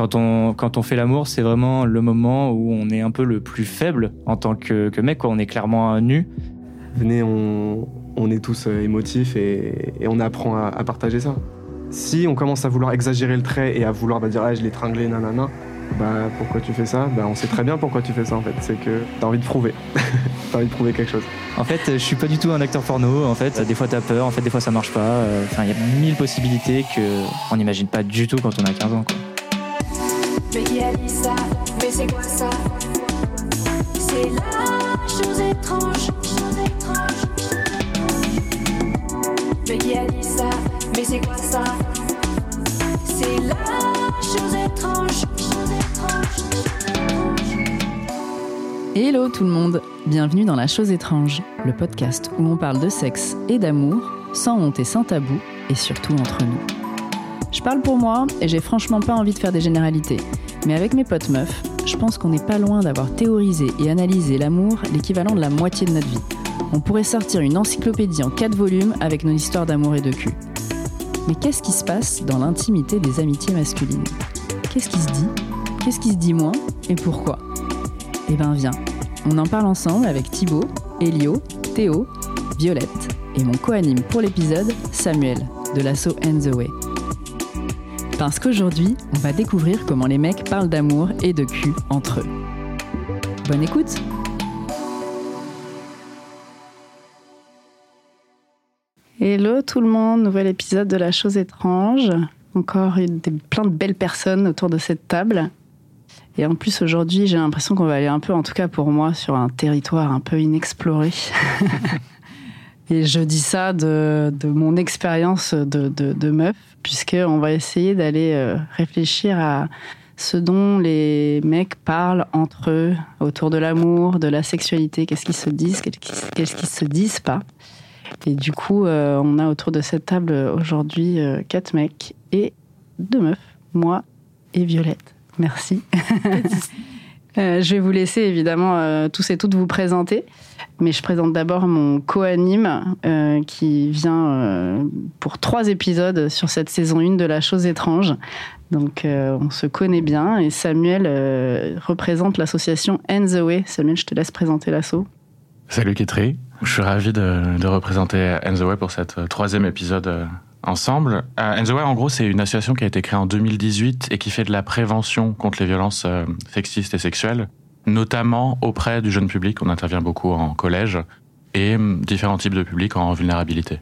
quand on, quand on fait l'amour, c'est vraiment le moment où on est un peu le plus faible en tant que, que mec, quoi. On est clairement nu. Venez, on, on est tous euh, émotifs et, et on apprend à, à partager ça. Si on commence à vouloir exagérer le trait et à vouloir bah, dire ah, je l'ai tringlé, nanana, bah pourquoi tu fais ça? Bah on sait très bien pourquoi tu fais ça en fait. C'est que t'as envie de prouver. t'as envie de prouver quelque chose. En fait, je suis pas du tout un acteur porno. En fait, des fois t'as peur, en fait, des fois ça marche pas. Euh, Enfin, il y a mille possibilités que on n'imagine pas du tout quand on a 15 ans. Quoi. Mais qui a dit ça? Mais c'est quoi ça? C'est la chose étrange, chose étrange. Mais qui a dit ça? Mais c'est quoi ça? C'est la chose étrange, chose étrange. Hello tout le monde, bienvenue dans La Chose étrange, le podcast où on parle de sexe et d'amour, sans honte et sans tabou, et surtout entre nous. Je parle pour moi et j'ai franchement pas envie de faire des généralités, mais avec mes potes meufs, je pense qu'on n'est pas loin d'avoir théorisé et analysé l'amour l'équivalent de la moitié de notre vie. On pourrait sortir une encyclopédie en 4 volumes avec nos histoires d'amour et de cul. Mais qu'est-ce qui se passe dans l'intimité des amitiés masculines? Qu'est-ce qui se dit? Qu'est-ce qui se dit moins? Et pourquoi? Eh ben viens, on en parle ensemble avec Thibaut, Elio, Théo, Violette et mon co-anime pour l'épisode, Samuel, de l'assaut End the Way. Parce qu'aujourd'hui, on va découvrir comment les mecs parlent d'amour et de cul entre eux. Bonne écoute Hello tout le monde, nouvel épisode de La Chose étrange. Encore des, plein de belles personnes autour de cette table. Et en plus, aujourd'hui, j'ai l'impression qu'on va aller un peu, en tout cas pour moi, sur un territoire un peu inexploré. Et je dis ça de, mon expérience de, de, de meuf, puisqu'on va essayer d'aller euh, réfléchir à ce dont les mecs parlent entre eux, autour de l'amour, de la sexualité, qu'est-ce qu'ils se disent, qu'est-ce qu'ils se disent pas. Et du coup, euh, on a autour de cette table aujourd'hui euh, quatre mecs et deux meufs, moi et Violette. Merci. Je vais vous laisser évidemment tous et toutes vous présenter, mais je présente d'abord mon co-anime euh, qui vient euh, pour trois épisodes sur cette saison 1 de La Chose étrange. Donc euh, on se connaît bien et Samuel représente l'association End the Way. Samuel, je te laisse présenter l'asso. Salut Kitri, je suis ravi de, représenter End the Way pour cet euh, troisième épisode ensemble. Euh, End the Way, en gros, c'est une association qui a été créée en 2018 et qui fait de la prévention contre les violences sexistes et sexuelles, notamment auprès du jeune public. On intervient beaucoup en collège et hum, différents types de publics en vulnérabilité.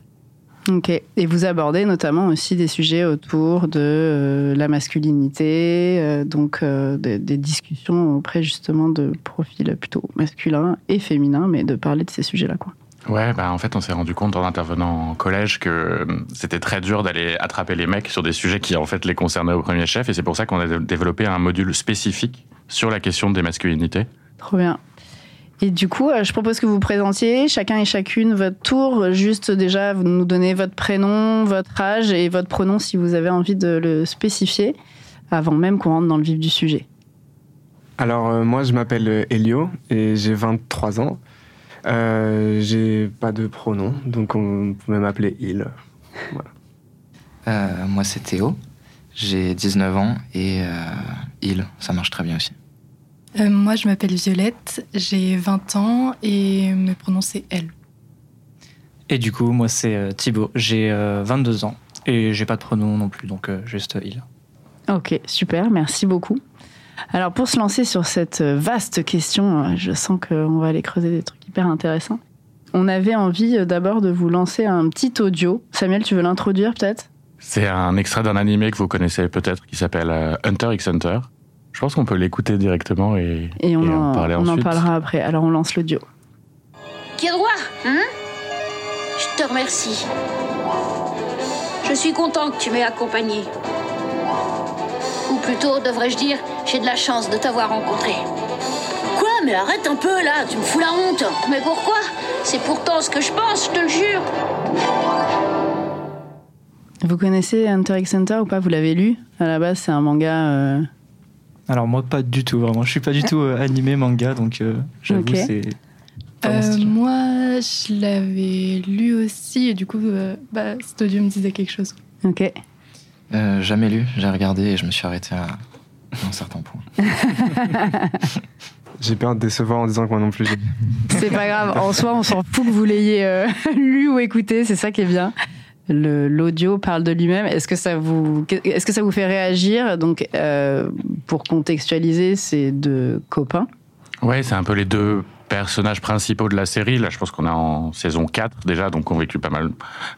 Ok. Et vous abordez notamment aussi des sujets autour de euh, la masculinité, euh, donc euh, des, des discussions auprès justement de profils plutôt masculins et féminins, mais de parler de ces sujets-là, quoi. Ouais, bah en fait, on s'est rendu compte en intervenant en collège que hum, c'était très dur d'aller attraper les mecs sur des sujets qui en fait les concernaient au premier chef, et c'est pour ça qu'on a dé- développé un module spécifique sur la question des masculinités. Trop bien. Et du coup, euh, je propose que vous présentiez chacun et chacune votre tour. Juste déjà, vous nous donnez votre prénom, votre âge et votre pronom si vous avez envie de le spécifier avant même qu'on rentre dans le vif du sujet. Alors euh, moi je m'appelle euh, Elio et j'ai 23 ans. Euh, j'ai pas de pronom, donc on peut même m'appeler il. Euh, moi, c'est Théo. J'ai 19 ans et euh, il, ça marche très bien aussi. Euh, moi, je m'appelle Violette, j'ai 20 ans et mes pronoms c'est elle. Et du coup, moi, c'est euh, Thibaut. J'ai euh, 22 ans et j'ai pas de pronom non plus, donc euh, juste euh, il. Ok, super, merci beaucoup. Alors pour se lancer sur cette vaste question, je sens qu'on va aller creuser des trucs hyper intéressants. On avait envie d'abord de vous lancer un petit audio. Samuel, tu veux l'introduire peut-être? C'est un extrait d'un animé que vous connaissez peut-être qui s'appelle euh, Hunter x Hunter. Je pense qu'on peut l'écouter directement et, Et on, et en, parler on en parlera après. Alors on lance l'audio. Qui droit, hein? Je te remercie. Je suis content que tu m'aies accompagné. Ou plutôt, devrais-je dire, j'ai de la chance de t'avoir rencontré. Quoi? Mais arrête un peu là, tu me fous la honte. Mais pourquoi? C'est pourtant ce que je pense, je te le jure. Vous connaissez Hunter x Hunter ou pas? Vous l'avez lu? À la base, c'est un manga. euh, Alors moi, pas du tout, vraiment. Je suis pas du tout euh, animé manga, donc euh, j'avoue, Ok. c'est. Euh, moi, je l'avais lu aussi et du coup, euh, bah, cet audio me disait quelque chose. Ok. Euh, jamais lu, j'ai regardé et je me suis arrêté à un certain point. J'ai peur de décevoir en disant que moi non plus. C'est pas grave. En soi, on s'en fout que vous l'ayez euh, lu ou écouté. C'est ça qui est bien. L'audio parle de lui-même. Est-ce que ça vous, est-ce que ça vous fait réagir? Donc, euh, pour contextualiser, c'est deux copains. Ouais, c'est un peu les deux personnages principaux de la série. Là, je pense qu'on est en saison 4 déjà, donc on vécu pas mal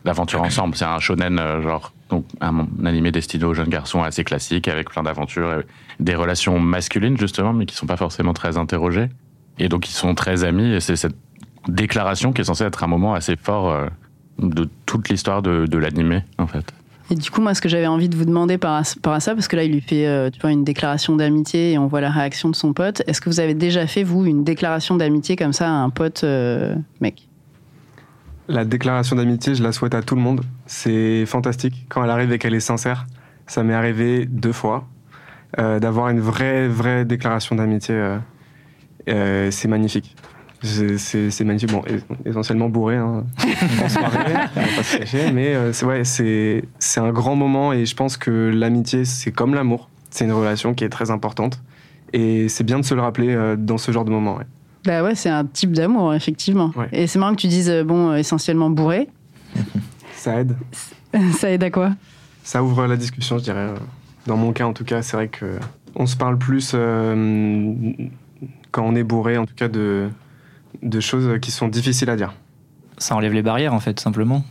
d'aventures ensemble. C'est un shonen, euh, genre, donc un animé destiné aux jeunes garçons assez classique, avec plein d'aventures, des relations masculines justement, mais qui sont pas forcément très interrogées. Et donc ils sont très amis, et c'est cette déclaration qui est censée être un moment assez fort euh, de toute l'histoire de, de l'animé, en fait. Et du coup, moi, ce que j'avais envie de vous demander par, rapport à ça, parce que là, il lui fait, euh, tu vois, une déclaration d'amitié et on voit la réaction de son pote. Est-ce que vous avez déjà fait, vous, une déclaration d'amitié comme ça à un pote euh, mec? La déclaration d'amitié, je la souhaite à tout le monde. C'est fantastique. Quand elle arrive et qu'elle est sincère, ça m'est arrivé deux fois. Euh, D'avoir une vraie, vraie déclaration d'amitié, euh, euh, c'est magnifique. C'est- magnifique. Bon, es- essentiellement bourré, hein, en soirée, on va pas se cacher, mais euh, c'est ouais, c'est c'est un grand moment et je pense que l'amitié, c'est comme l'amour. C'est une relation qui est très importante et c'est bien de se le rappeler euh, dans ce genre de moment. ouais. Bah ouais, c'est un type d'amour, effectivement. Ouais. Et c'est marrant que tu dises, euh, bon, essentiellement bourré. Ça aide. ça aide à quoi? Ça ouvre la discussion, je dirais. Dans mon cas, en tout cas, c'est vrai que on se parle plus euh, quand on est bourré, en tout cas, de, de choses qui sont difficiles à dire. Ça enlève les barrières, en fait, simplement.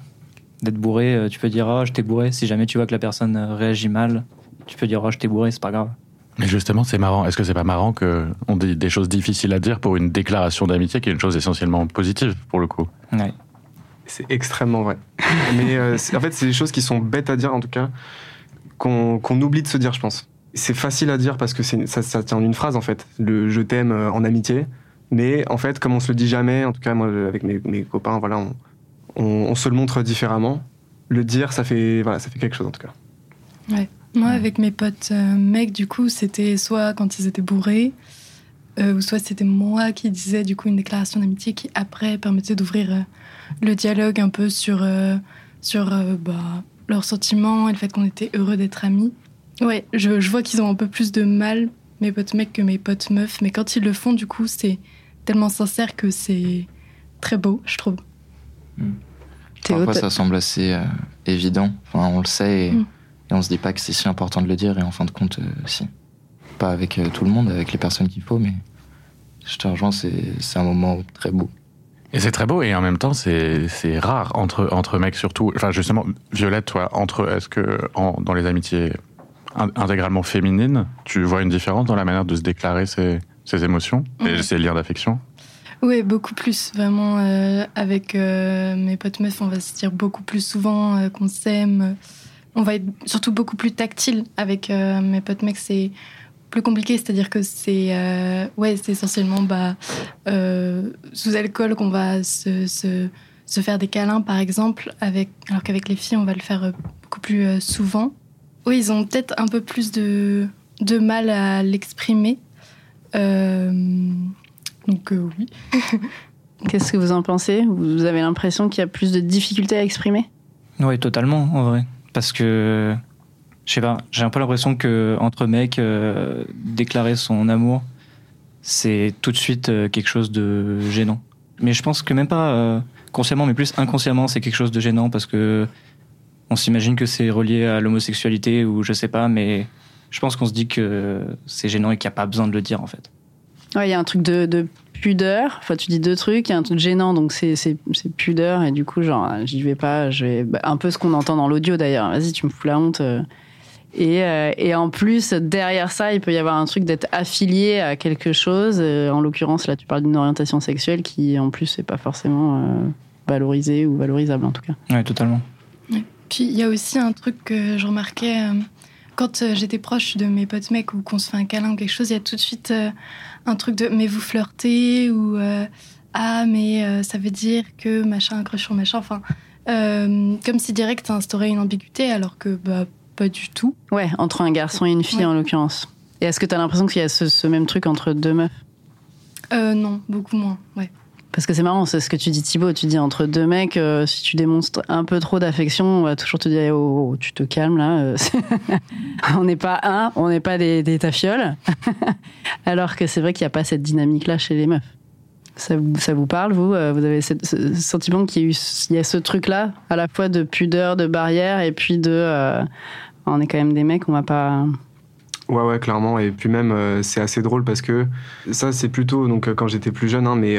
D'être bourré, euh, tu peux dire, oh, je t'ai bourré. Si jamais tu vois que la personne euh, réagit mal, tu peux dire, oh, je t'ai bourré, c'est pas grave. Mais justement, c'est marrant. Est-ce que c'est pas marrant qu'on dit des choses difficiles à dire pour une déclaration d'amitié qui est une chose essentiellement positive, pour le coup? Ouais. C'est extrêmement vrai. Mais euh, c'est- en fait, c'est des choses qui sont bêtes à dire, en tout cas, qu'on qu'on oublie de se dire, je pense. C'est facile à dire parce que ça, ça tient en une phrase, en fait. Le je t'aime en amitié. Mais en fait, comme on se le dit jamais, en tout cas, moi, avec mes, mes copains, voilà, on, on, on se le montre différemment. Le dire, ça fait, voilà, ça fait quelque chose, en tout cas. Moi, avec mes potes euh, mecs, du coup, c'était soit quand ils étaient bourrés, euh, ou soit c'était moi qui disais du coup une déclaration d'amitié qui après permettait d'ouvrir euh, le dialogue un peu sur, euh, sur euh, bah, leurs sentiments et le fait qu'on était heureux d'être amis. Ouais, je, je vois qu'ils ont un peu plus de mal, mes potes mecs, que mes potes meufs, mais quand ils le font, du coup, c'est tellement sincère que c'est très beau, je trouve. Théo, Parfois, ça semble assez euh, évident. Enfin, on le sait et, Mm. et on se dit pas que c'est si important de le dire. Et en fin de compte, euh, si. Pas avec euh, tout le monde, avec les personnes qu'il faut, mais je te rejoins, c'est un moment très beau. Et c'est très beau, et en même temps, c'est rare entre, entre mecs surtout. Enfin, justement, Violette, toi, entre, est-ce que en- dans les amitiés in- intégralement féminines, tu vois une différence dans la manière de se déclarer ses, ses émotions et Mhm. ses liens d'affection Oui, beaucoup plus. Vraiment, euh, avec euh, mes potes meufs, on va se dire beaucoup plus souvent euh, qu'on s'aime. On va être surtout beaucoup plus tactile. Avec mes potes mecs, c'est plus compliqué. C'est-à-dire que c'est ouais, c'est essentiellement bah, sous alcool qu'on va se, se, se faire des câlins, par exemple, avec, alors qu'avec les filles, on va le faire beaucoup plus souvent. Oui, ils ont peut-être un peu plus de, de mal à l'exprimer. Euh, donc euh, oui. Qu'est-ce que vous en pensez? Vous avez l'impression qu'il y a plus de difficultés à exprimer? Oui, totalement, en vrai. Parce que, je sais pas, j'ai un peu l'impression que entre mecs, euh, déclarer son amour, c'est tout de suite euh, quelque chose de gênant. Mais je pense que même pas euh, consciemment, mais plus inconsciemment, c'est quelque chose de gênant parce que on s'imagine que c'est relié à l'homosexualité ou je sais pas, mais je pense qu'on se dit que c'est gênant et qu'il n'y a pas besoin de le dire en fait. Ouais, il y a un truc de, de pudeur. Enfin, tu dis deux trucs. Il y a un truc gênant, donc c'est c'est- c'est pudeur. Et du coup, genre, j'y vais pas. Je vais bah, un peu ce qu'on entend dans l'audio d'ailleurs. Vas-y, tu me fous la honte. euh. Et, euh, et en plus, derrière ça, il peut y avoir un truc d'être affilié à quelque chose. Euh, En l'occurrence, là, tu parles d'une orientation sexuelle qui, en plus, n'est pas forcément euh, valorisée ou valorisable en tout cas. Ouais, totalement. Puis il y a aussi un truc que je remarquais euh, quand euh, j'étais proche de mes potes mecs ou qu'on se fait un câlin ou quelque chose, il y a tout de suite euh, un truc de mais vous flirtez ou euh, ah mais ça veut dire que machin sur machin. Enfin, comme si direct ça instaurait une ambiguïté alors que bah pas du tout. Ouais, entre un garçon et une fille Ouais. en l'occurrence. Et est-ce que tu as l'impression qu'il y a ce, ce même truc entre deux meufs? Euh, non, beaucoup moins. Ouais. Parce que c'est marrant, c'est ce que tu dis Thibaut, tu dis entre deux mecs, euh, si tu démonstres un peu trop d'affection, on va toujours te dire oh, oh, tu te calmes là. euh, on n'est pas un, on n'est pas des, des tafioles. Alors que c'est vrai qu'il n'y a pas cette dynamique-là chez les meufs. Ça vous, parle, vous Euh, Vous avez ce sentiment qu'il y a, ce truc-là, à la fois de pudeur, de barrière, et puis de. on est quand même des mecs, on va pas. Ouais, ouais, clairement. Et puis même, c'est assez drôle parce que ça, c'est plutôt donc quand j'étais plus jeune, hein, mais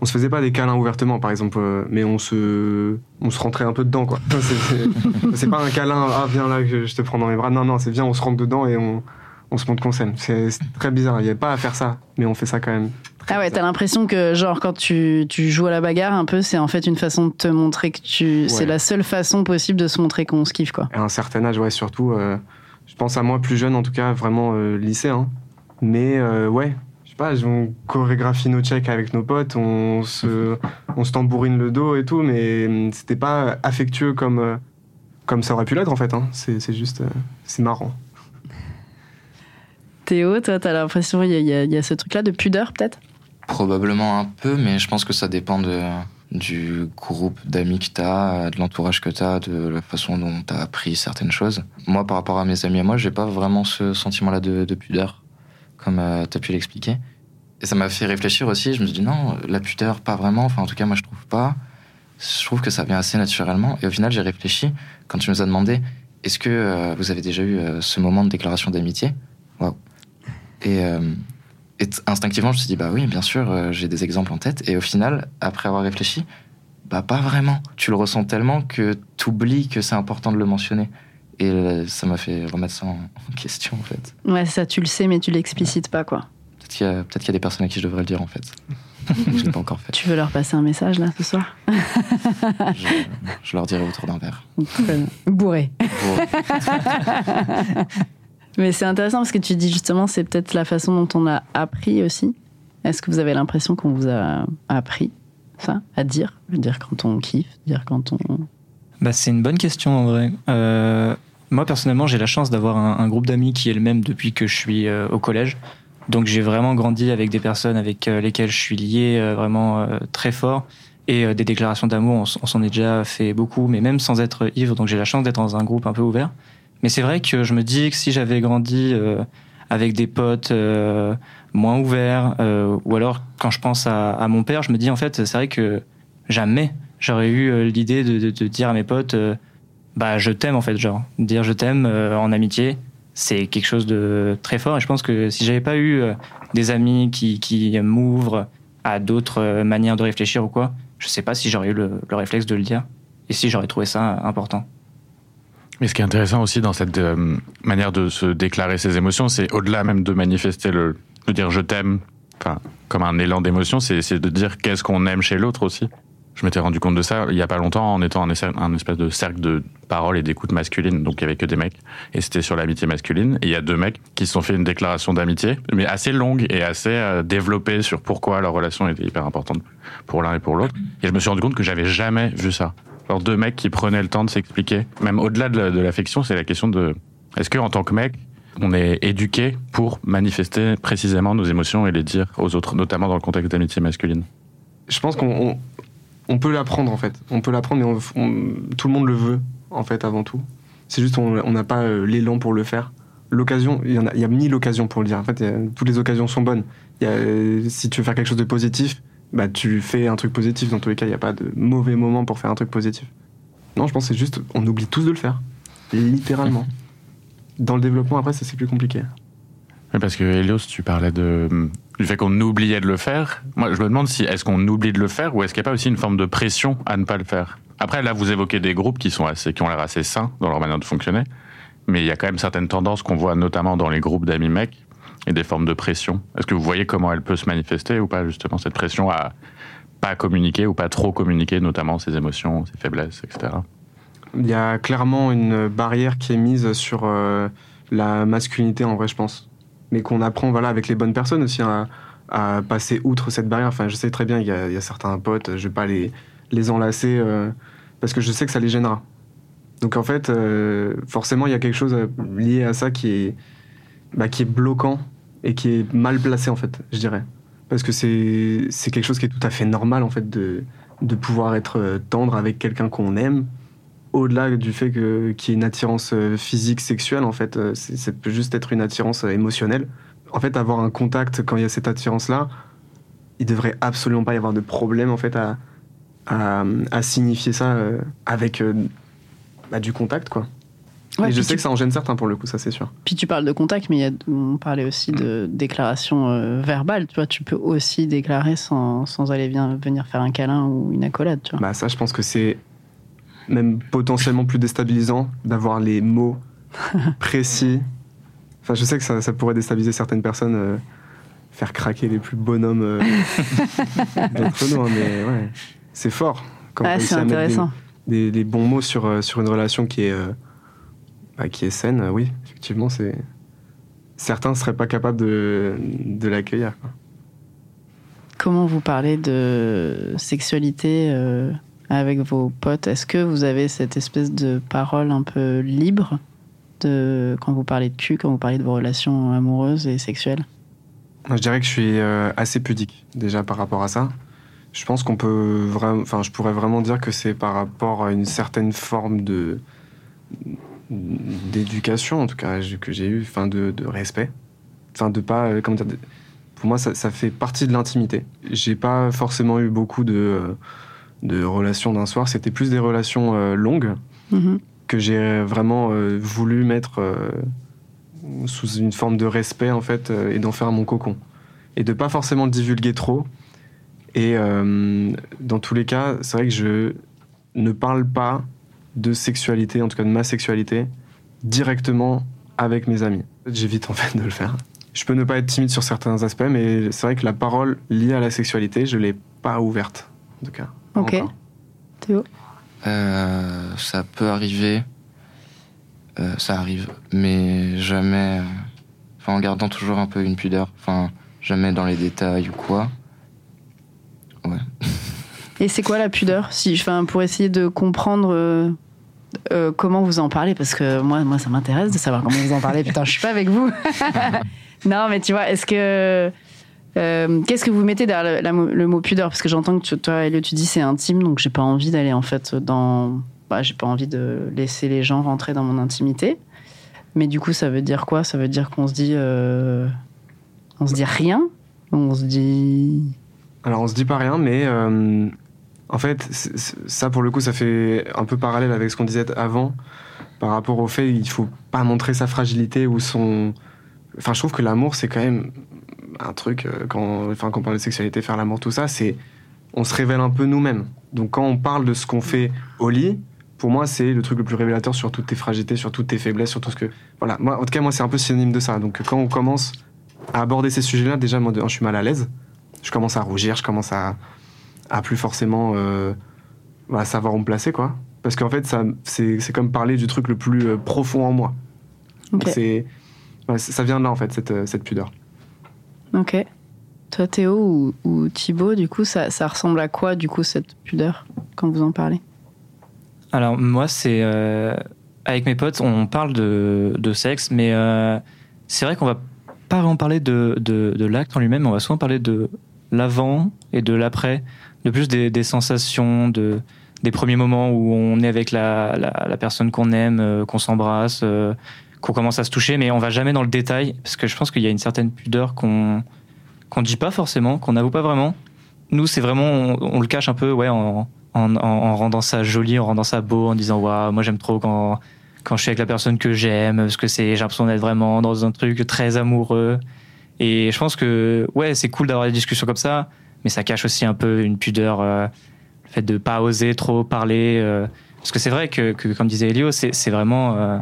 on se faisait pas des câlins ouvertement, par exemple, euh, mais on se, on se rentrait un peu dedans, quoi. C'est- pas un câlin, ah viens là, je te prends dans mes bras. Non, non, c'est bien, on se rentre dedans et on, on se montre qu'on s'aime. C'est c'est très bizarre. Il n'y a pas à faire ça, mais on fait ça quand même. Ah ouais, t'as l'impression que, genre, quand tu, tu joues à la bagarre, un peu, c'est en fait une façon de te montrer que tu. C'est la seule façon possible de se montrer qu'on se kiffe, quoi. À un certain âge, ouais, surtout. euh, je pense à moi plus jeune, en tout cas, vraiment euh, lycéen. Mais euh, ouais, sais pas, on chorégraphie nos checks avec nos potes, on se, on se tambourine le dos et tout, mais c'était pas affectueux comme, euh, comme ça aurait pu l'être en fait. Hein. C'est c'est juste, euh, c'est marrant. Théo, toi, t'as l'impression qu'il y, y a- il y a ce truc-là de pudeur, peut-être? Probablement un peu, mais je pense que ça dépend de, du groupe d'amis que tu as, de l'entourage que tu as, de la façon dont tu as appris certaines choses. Moi, par rapport à mes amis et moi, j'ai pas vraiment ce sentiment-là de, de pudeur, comme tu as pu l'expliquer. Et ça m'a fait réfléchir aussi. Je me suis dit, non, la pudeur, pas vraiment. Enfin, en tout cas, moi, je trouve pas. Je trouve que ça vient assez naturellement. Et au final, j'ai réfléchi quand tu nous as demandé est-ce que euh, vous avez déjà eu euh, ce moment de déclaration d'amitié? Waouh. Et. euh, et instinctivement, je me suis dit, bah oui, bien sûr, euh, j'ai des exemples en tête. Et au final, après avoir réfléchi, bah pas vraiment. Tu le ressens tellement que tu oublies que c'est important de le mentionner. Et euh, ça m'a fait remettre ça en question, en fait. Ouais, ça, tu le sais, mais tu l'explicites pas, quoi. Peut-être qu'il y, a- peut-être qu'il y a des personnes à qui je devrais le dire, en fait. je l'ai pas encore fait. Tu veux leur passer un message, là, ce soir Je, je leur dirai autour d'un verre. Bourré. Mais c'est intéressant parce que tu dis justement, c'est peut-être la façon dont on a appris aussi. Est-ce que vous avez l'impression qu'on vous a appris ça, à dire? Dire quand on kiffe, dire quand on. Bah, c'est une bonne question en vrai. Euh, moi personnellement, j'ai la chance d'avoir un, groupe d'amis qui est le même depuis que je suis euh, au collège. Donc j'ai vraiment grandi avec des personnes avec euh, lesquelles je suis lié euh, vraiment très fort. Et des déclarations d'amour, on, s'en est déjà fait beaucoup, mais même sans être ivre. Donc j'ai la chance d'être dans un groupe un peu ouvert. Mais c'est vrai que je me dis que si j'avais grandi avec des potes moins ouverts, ou alors quand je pense à, mon père, je me dis en fait, c'est vrai que jamais j'aurais eu l'idée de, de- de dire à mes potes, bah je t'aime en fait, genre dire je t'aime euh, en amitié, c'est quelque chose de très fort. Et je pense que si j'avais pas eu euh, des amis qui, m'ouvrent à d'autres euh, manières de réfléchir ou quoi, je sais pas si j'aurais eu le, le réflexe de le dire et si j'aurais trouvé ça important. Mais ce qui est intéressant aussi dans cette manière de se déclarer ses émotions, c'est au-delà même de manifester le, de dire je t'aime, enfin comme un élan d'émotion, c'est de dire qu'est-ce qu'on aime chez l'autre aussi. Je m'étais rendu compte de ça il y a pas longtemps en étant un, un espèce de cercle de parole et d'écoute masculine, donc il y avait que des mecs, et c'était sur l'amitié masculine. Et il y a deux mecs qui se sont fait une déclaration d'amitié, mais assez longue et assez euh, développée sur pourquoi leur relation était hyper importante pour l'un et pour l'autre. Et je me suis rendu compte que j'avais jamais vu ça. Alors deux mecs qui prenaient le temps de s'expliquer. Même au-delà de l'affection, c'est la question de est-ce que en tant que mec, on est éduqué pour manifester précisément nos émotions et les dire aux autres, notamment dans le contexte d'amitié masculine? Je pense qu'on on, peut l'apprendre en fait. On peut l'apprendre, mais on- on- tout le monde le veut en fait avant tout. C'est juste on n'a pas euh, l'élan pour le faire. L'occasion, il y, en a, il y a mille occasions pour le dire. En fait, il y a- toutes les occasions sont bonnes. Il y a, euh, si tu veux faire quelque chose de positif, bah tu fais un truc positif. Dans tous les cas, il n'y a pas de mauvais moment pour faire un truc positif. Non, je pense que c'est juste, on oublie tous de le faire, littéralement. Dans le développement, après, ça c'est plus compliqué. Oui, parce que Helios, tu parlais de, du fait qu'on oubliait de le faire. Moi, je me demande si est-ce qu'on oublie de le faire ou est-ce qu'il n'y a pas aussi une forme de pression à ne pas le faire? Après, là, vous évoquez des groupes qui sont assez, qui ont l'air assez sains dans leur manière de fonctionner, mais il y a quand même certaines tendances qu'on voit notamment dans les groupes d'amis mecs et des formes de pression. Est-ce que vous voyez comment elle peut se manifester ou pas justement cette pression à pas communiquer ou pas trop communiquer, notamment ses émotions, ses faiblesses, etc. Il y a clairement une barrière qui est mise sur euh, la masculinité en vrai, je pense. Mais qu'on apprend voilà, avec les bonnes personnes aussi à, passer outre cette barrière. Enfin, je sais très bien, il y a, certains potes, je vais pas les, les enlacer euh, parce que je sais que ça les gênera. Donc en fait, euh, forcément, il y a quelque chose euh, lié à ça qui est, bah, qui est bloquant et qui est mal placé en fait, je dirais. parce que c'est quelque chose qui est tout à fait normal en fait de de pouvoir être tendre avec quelqu'un qu'on aime au-delà du fait que qu'il y ait une attirance euh, physique sexuelle en fait euh, ça peut juste être une attirance euh, émotionnelle en fait avoir un contact quand il y a cette attirance là il devrait absolument pas y avoir de problème en fait à à, à signifier ça avec bah, du contact quoi Ouais, et je sais tu- que ça en gêne certains pour le coup ça c'est sûr Puis tu parles de contact, mais y a, on parlait aussi de déclaration euh, verbale. Tu vois, tu peux aussi déclarer sans, sans aller venir faire un câlin ou une accolade. Tu vois. Bah ça, je pense que c'est même potentiellement plus déstabilisant d'avoir les mots précis. Enfin, je sais que ça, ça pourrait déstabiliser certaines personnes, euh, faire craquer les plus bonhommes euh, d'entre nous, hein, mais ouais, c'est fort. Quand réussit c'est des- intéressant. Des, des bons mots sur, euh, sur une relation qui est, euh, bah, qui est saine, oui, effectivement, c'est certains seraient pas capables de, de l'accueillir. Comment vous parlez de sexualité avec vos potes Est-ce que vous avez cette espèce de parole un peu libre de, quand vous parlez de cul, quand vous parlez de vos relations amoureuses et sexuelles? Je dirais que je suis euh, assez pudique déjà par rapport à ça. Je pense qu'on peut vraiment, enfin, je pourrais vraiment dire que c'est par rapport à une certaine forme de d'éducation, en tout cas, que j'ai eu, enfin, de, de respect, enfin, de pas, euh, comment dire, pour moi, ça, ça fait partie de l'intimité. J'ai pas forcément eu beaucoup de euh, de relations d'un soir. C'était plus des relations euh, longues Mhm. que j'ai vraiment euh, voulu mettre euh, sous une forme de respect en fait euh, et d'en faire mon cocon et de pas forcément le divulguer trop et euh, dans tous les cas c'est vrai que je ne parle pas de sexualité en tout cas de ma sexualité directement avec mes amis j'évite en fait de le faire je peux ne pas être timide sur certains aspects mais c'est vrai que la parole liée à la sexualité je l'ai pas ouverte en tout cas Pas Ok. encore. Théo Euh, ça peut arriver. Euh, ça arrive, mais jamais. euh, Enfin, en gardant toujours un peu une pudeur. Enfin, jamais dans les détails ou quoi. Ouais. Et c'est quoi la pudeur? Si, enfin, Pour essayer de comprendre euh, euh, comment vous en parlez, parce que moi, moi ça m'intéresse de savoir comment vous en parlez. Putain, je suis pas avec vous. non, mais tu vois, est-ce que. Euh, Qu'est-ce que vous mettez derrière le, mot pudeur? Parce que j'entends que tu- toi, Elio, tu dis c'est intime, donc j'ai pas envie d'aller en fait dans. Bah, j'ai pas envie de laisser les gens rentrer dans mon intimité. Mais du coup, ça veut dire quoi? Ça veut dire qu'on se dit. euh, On se dit rien? On se dit. Alors on se dit pas rien, mais euh, en fait, ça pour le coup, ça fait un peu parallèle avec ce qu'on disait avant par rapport au fait il faut pas montrer sa fragilité ou son. Enfin, je trouve que l'amour c'est quand même un truc euh, quand, enfin, quand on parle de sexualité, faire l'amour, tout ça, c'est on se révèle un peu nous-mêmes. Donc quand on parle de ce qu'on fait au lit, pour moi c'est le truc le plus révélateur sur toutes tes fragilités, sur toutes tes faiblesses, sur tout ce que. Voilà. Moi, en tout cas, moi c'est un peu synonyme de ça. Donc quand on commence à aborder ces sujets-là, déjà moi je suis mal à l'aise je commence à rougir, je commence à, à plus forcément euh, bah, savoir où me placer, quoi. Parce qu'en fait, ça, c'est, c'est comme parler du truc le plus euh, profond en moi. Ok. C'est, ça vient de là, en fait, cette, euh, cette pudeur. Ok. Toi, Théo ou, ou Thibaut, du coup, ça, ressemble à quoi, du coup, cette pudeur, quand vous en parlez? Alors moi, c'est euh, avec mes potes, on parle de, sexe, mais euh, c'est vrai qu'on va pas vraiment parler de, de, l'acte en lui-même, on va souvent parler de l'avant et de l'après, de plus des, sensations, de, des premiers moments où on est avec la, la, personne qu'on aime, euh, qu'on s'embrasse, qu'on commence à se toucher, mais on va jamais dans le détail, parce que je pense qu'il y a une certaine pudeur qu'on qu'on dit pas forcément, qu'on n'avoue pas vraiment. Nous, c'est vraiment, on, le cache un peu, ouais, en, en, en- en rendant ça joli, en rendant ça beau, en disant waouh, moi j'aime trop quand quand je suis avec la personne que j'aime, parce que j'ai l'impression d'être vraiment dans un truc très amoureux. Et je pense que ouais, c'est cool d'avoir des discussions comme ça, mais ça cache aussi un peu une pudeur, euh, le fait de pas oser trop parler, euh, parce que c'est vrai que, comme disait Elio, c'est vraiment euh,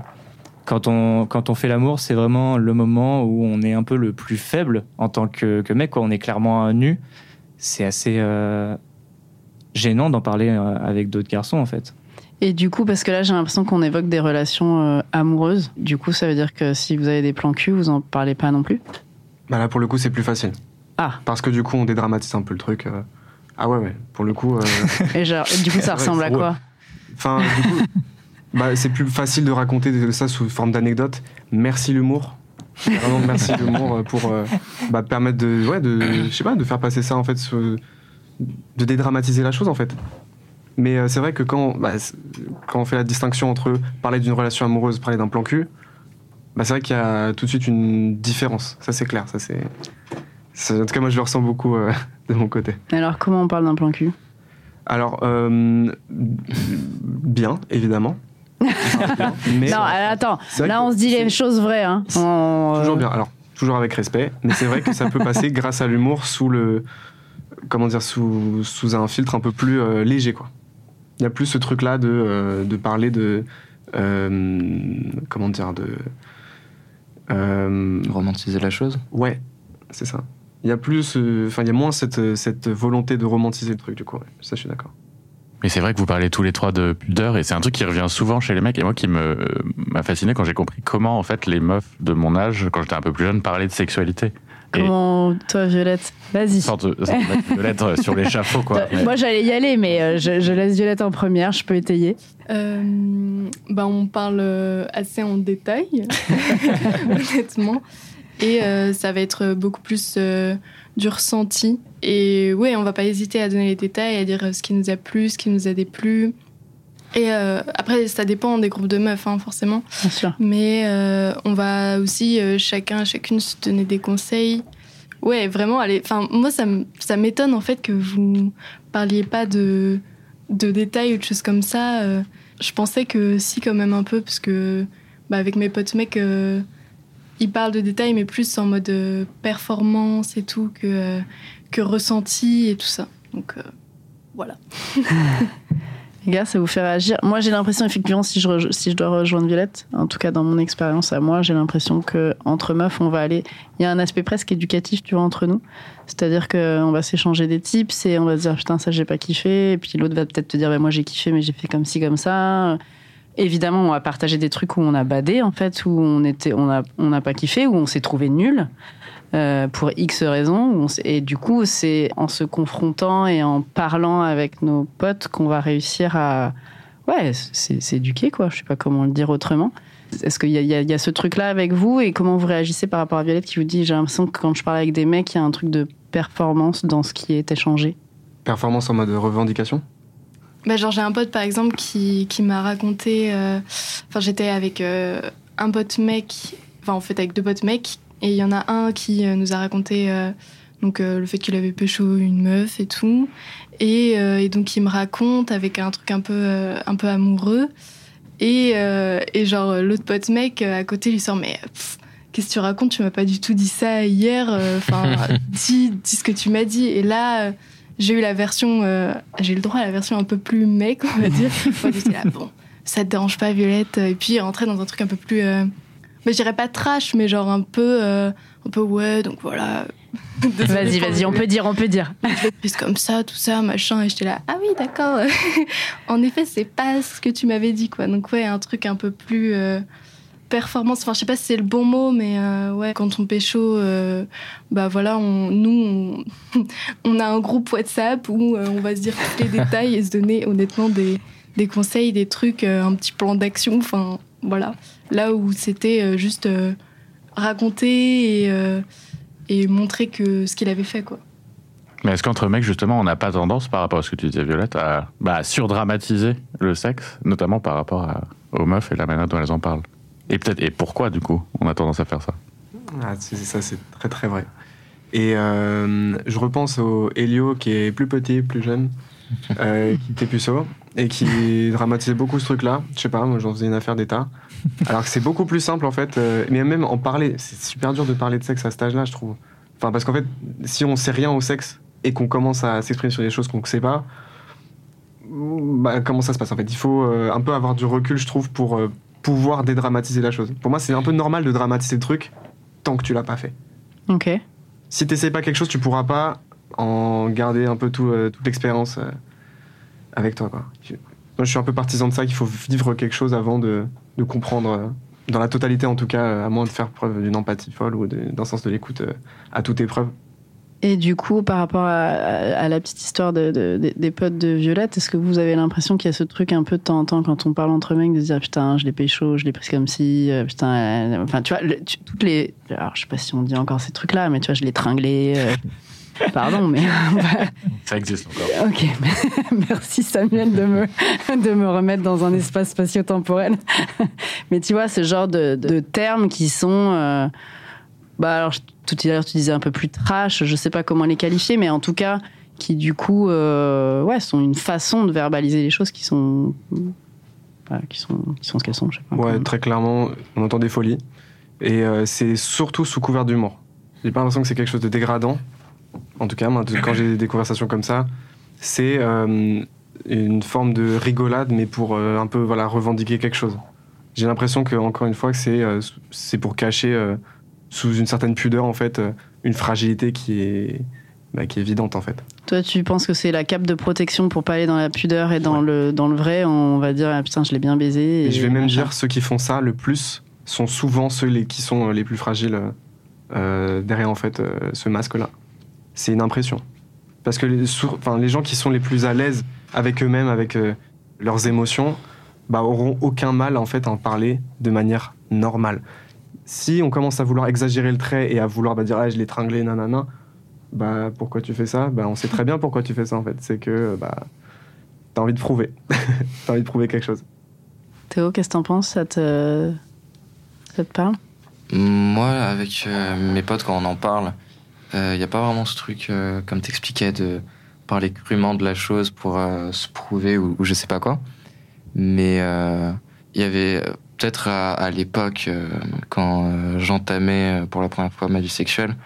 quand on quand on fait l'amour, c'est vraiment le moment où on est un peu le plus faible en tant que, que mec, quoi. On est clairement nu. C'est assez euh, gênant d'en parler euh, avec d'autres garçons en fait. Et du coup, parce que là, j'ai l'impression qu'on évoque des relations euh, amoureuses. Du coup, ça veut dire que si vous avez des plans cul, vous en parlez pas non plus? Bah là, pour le coup, c'est plus facile. Ah. Parce que du coup, on dédramatise un peu le truc. euh. Ah ouais, ouais. Pour le coup. euh, Et genre, du coup, ça Ouais, ressemble à quoi? Enfin, du coup, bah, c'est plus facile de raconter ça sous forme d'anecdote. Merci l'humour. Vraiment, merci l'humour euh, pour euh, bah, permettre de, ouais, de, je sais pas, de faire passer ça en fait, ce- de dédramatiser la chose en fait. Mais euh, c'est vrai que quand, bah, quand on fait la distinction entre parler d'une relation amoureuse, parler d'un plan cul, bah, c'est vrai qu'il y a tout de suite une différence. Ça c'est clair, ça c'est. En tout cas, moi je le ressens beaucoup euh, de mon côté. Alors, comment on parle d'un plan cul? Alors, bien, évidemment. Mais Non, alors, attends. Là, que on se dit les choses vraies. Hein. On, euh, Toujours bien. Alors, toujours avec respect. Mais c'est vrai que ça peut passer grâce à l'humour sous le. Comment dire Sous, sous un filtre un peu plus euh, léger, quoi. Il y a plus ce truc-là de, euh, de parler de. euh, comment dire De. euh, Romantiser la chose. ouais, c'est ça. Il y a plus. euh, Enfin, il y a moins cette, cette volonté de romantiser le truc, du coup. ouais. Ça, je suis d'accord. Mais c'est vrai que vous parlez tous les trois de pudeur et c'est un truc qui revient souvent chez les mecs et moi qui me m'a fasciné quand j'ai compris comment en fait les meufs de mon âge, quand j'étais un peu plus jeune, parlaient de sexualité. Et Comment, toi, Violette? Vas-y. sorte de, sorte de lettres sur l'échafaud quoi. Euh, Moi, j'allais y aller, mais euh, je, je laisse Violette en première. Je peux étayer. Euh, bah, on parle euh, assez en détail, honnêtement. Et euh, ça va être beaucoup plus euh, du ressenti. Et ouais, on va pas hésiter à donner les détails, à dire euh, ce qui nous a plu, ce qui nous a déplu. Et euh, après, ça dépend des groupes de meufs, hein, forcément. Bien sûr. Mais euh, on va aussi euh, chacun, chacune se donner des conseils. Ouais, vraiment, allez. Enfin, moi, ça m'étonne en fait que vous parliez pas de, de détails ou de choses comme ça. Je pensais que si, quand même un peu, parce que bah, avec mes potes mecs, ils parlent de détails, mais plus en mode euh, performance et tout, que, euh, que ressenti et tout ça. Donc euh, voilà. Les gars, ça vous fait réagir. Moi, j'ai l'impression, effectivement, si je, si je dois rejoindre Violette, en tout cas dans mon expérience à moi, j'ai l'impression que entre meufs, on va aller. Il y a un aspect presque éducatif, tu vois, entre nous. C'est-à-dire qu'on va s'échanger des tips et on va se dire putain, ça, j'ai pas kiffé. Et puis l'autre va peut-être te dire, bah, moi, j'ai kiffé, mais j'ai fait comme ci, comme ça. Évidemment, on va partager des trucs où on a badé, en fait, où on on a, on n'a pas kiffé, où on s'est trouvé nul. euh, pour X raisons. Et du coup, c'est en se confrontant et en parlant avec nos potes qu'on va réussir à ouais, s'éduquer, quoi. Je sais pas comment le dire autrement. Est-ce qu'il y, a- a- y a ce truc-là avec vous et comment vous réagissez par rapport à Violette qui vous dit j'ai l'impression que quand je parle avec des mecs, il y a un truc de performance dans ce qui est échangé? Performance en mode revendication? Bah, genre, j'ai un pote, par exemple, qui, qui m'a raconté... euh, Enfin, j'étais avec euh, un pote mec, enfin, en fait, avec deux potes mecs, et il y en a un qui euh, nous a raconté euh, donc, le fait qu'il avait pécho une meuf et tout. Et, et donc, il me raconte avec un truc un peu, un peu amoureux. Et, et genre, l'autre pote mec à côté lui sort, mais... pff, Qu'est-ce que tu racontes? Tu m'as pas du tout dit ça hier. Enfin, dis, dis ce que tu m'as dit. Et là, j'ai eu la version, euh, j'ai eu le droit à la version un peu plus mec, on va dire. Moi, j'étais là, bon, ça te dérange pas, Violette Et puis rentrer dans un truc un peu plus, euh, mais je dirais pas trash, mais genre un peu, euh, un peu ouais, donc voilà. Vas-y, vas-y, on peut dire, on peut dire. prise comme ça, tout ça, machin. Et j'étais là, ah oui, d'accord. en effet, c'est pas ce que tu m'avais dit, quoi. Donc, ouais, un truc un peu plus euh, performance. Enfin, je sais pas si c'est le bon mot, mais euh, ouais, quand on pécho, euh, bah voilà, nous, on, a un groupe WhatsApp où euh, on va se dire tous les détails et se donner honnêtement des, conseils, des trucs, euh, un petit plan d'action. Enfin, voilà. Là où c'était juste raconter et, montrer que ce qu'il avait fait, quoi. Mais est-ce qu'entre mecs, justement, on n'a pas tendance, par rapport à ce que tu disais, Violette, à bah, surdramatiser le sexe, notamment par rapport aux meufs et la manière dont elles en parlent? Et peut-être, et pourquoi, du coup, on a tendance à faire ça? Ah, c'est ça, c'est très très vrai. Et euh, je repense au Helio qui est plus petit, plus jeune, euh, qui était puceau et qui dramatisait beaucoup ce truc-là. Je sais pas, moi j'en faisais une affaire d'état. Alors que c'est beaucoup plus simple en fait. euh, mais même en parler, c'est super dur de parler de sexe à cet âge-là, je trouve. Enfin, parce qu'en fait, si on sait rien au sexe et qu'on commence à s'exprimer sur des choses qu'on ne sait pas, bah, comment ça se passe en fait? Il faut un peu avoir du recul, je trouve, pour pouvoir dédramatiser la chose. Pour moi, c'est un peu normal de dramatiser le truc tant que tu l'as pas fait. Ok. Si t'essayes pas quelque chose, tu pourras pas en garder un peu tout, euh, toute l'expérience euh, avec toi. Quoi. Moi, je suis un peu partisan de ça, qu'il faut vivre quelque chose avant de, de comprendre, euh, dans la totalité en tout cas, à moins de faire preuve d'une empathie folle ou d'un sens de l'écoute à toute épreuve. Et du coup, par rapport à, à la petite histoire de, de- de- des potes de Violette, est-ce que vous avez l'impression qu'il y a ce truc un peu de temps en temps quand on parle entre mecs de se dire putain, je l'ai pécho, je l'ai prise comme si, euh, putain, euh, enfin tu vois, le- tu- toutes les. Alors je sais pas si on dit encore ces trucs-là, mais tu vois, je l'ai tringlé. euh, Pardon, mais Ça existe encore. ok. Merci Samuel de me de me remettre dans un espace spatio-temporel. mais tu vois, ce genre de, de termes qui sont euh, bah alors tout à l'heure tu disais un peu plus trash, je sais pas comment les qualifier, mais en tout cas qui du coup euh, ouais sont une façon de verbaliser les choses qui sont qui sont qui sont ce qu'elles sont. Je sais pas Ouais, très clairement, on entend des folies. Et euh, c'est surtout sous couvert d'humour. J'ai pas l'impression que c'est quelque chose de dégradant. En tout cas, moi, quand j'ai des conversations comme ça, c'est euh, une forme de rigolade, mais pour un peu voilà, revendiquer quelque chose. J'ai l'impression que, encore une fois, que c'est c'est pour cacher, sous une certaine pudeur, en fait, euh, une fragilité qui est, bah, qui est évidente, en fait. Toi, tu penses que c'est la cape de protection pour pas aller dans la pudeur et dans le dans le vrai, on va dire ah, putain, je l'ai bien baisé. Et, je vais même dire, ceux qui font ça le plus sont souvent ceux les, qui sont euh, les plus fragiles euh, derrière en fait euh, ce masque-là. C'est une impression. Parce que les, enfin, les gens qui sont les plus à l'aise avec eux-mêmes, avec euh, leurs émotions, bah, auront aucun mal en fait à en parler de manière normale. Si on commence à vouloir exagérer le trait et à vouloir bah, dire ah, je l'ai tringlé, nanana, bah pourquoi tu fais ça? Bah on sait très bien pourquoi tu fais ça en fait. C'est que bah t'as envie de prouver, t'as envie de prouver quelque chose. Théo, qu'est-ce que t'en penses? Ça te ça te parle? Moi, avec euh, mes potes, quand on en parle, il n'y a pas vraiment ce truc, euh, comme t'expliquais, de parler crûment de la chose pour euh, se prouver ou, ou je sais pas quoi. Mais euh, il y avait euh, peut-être à, à l'époque, euh, quand euh, j'entamais euh, pour la première fois ma vie sexuelle,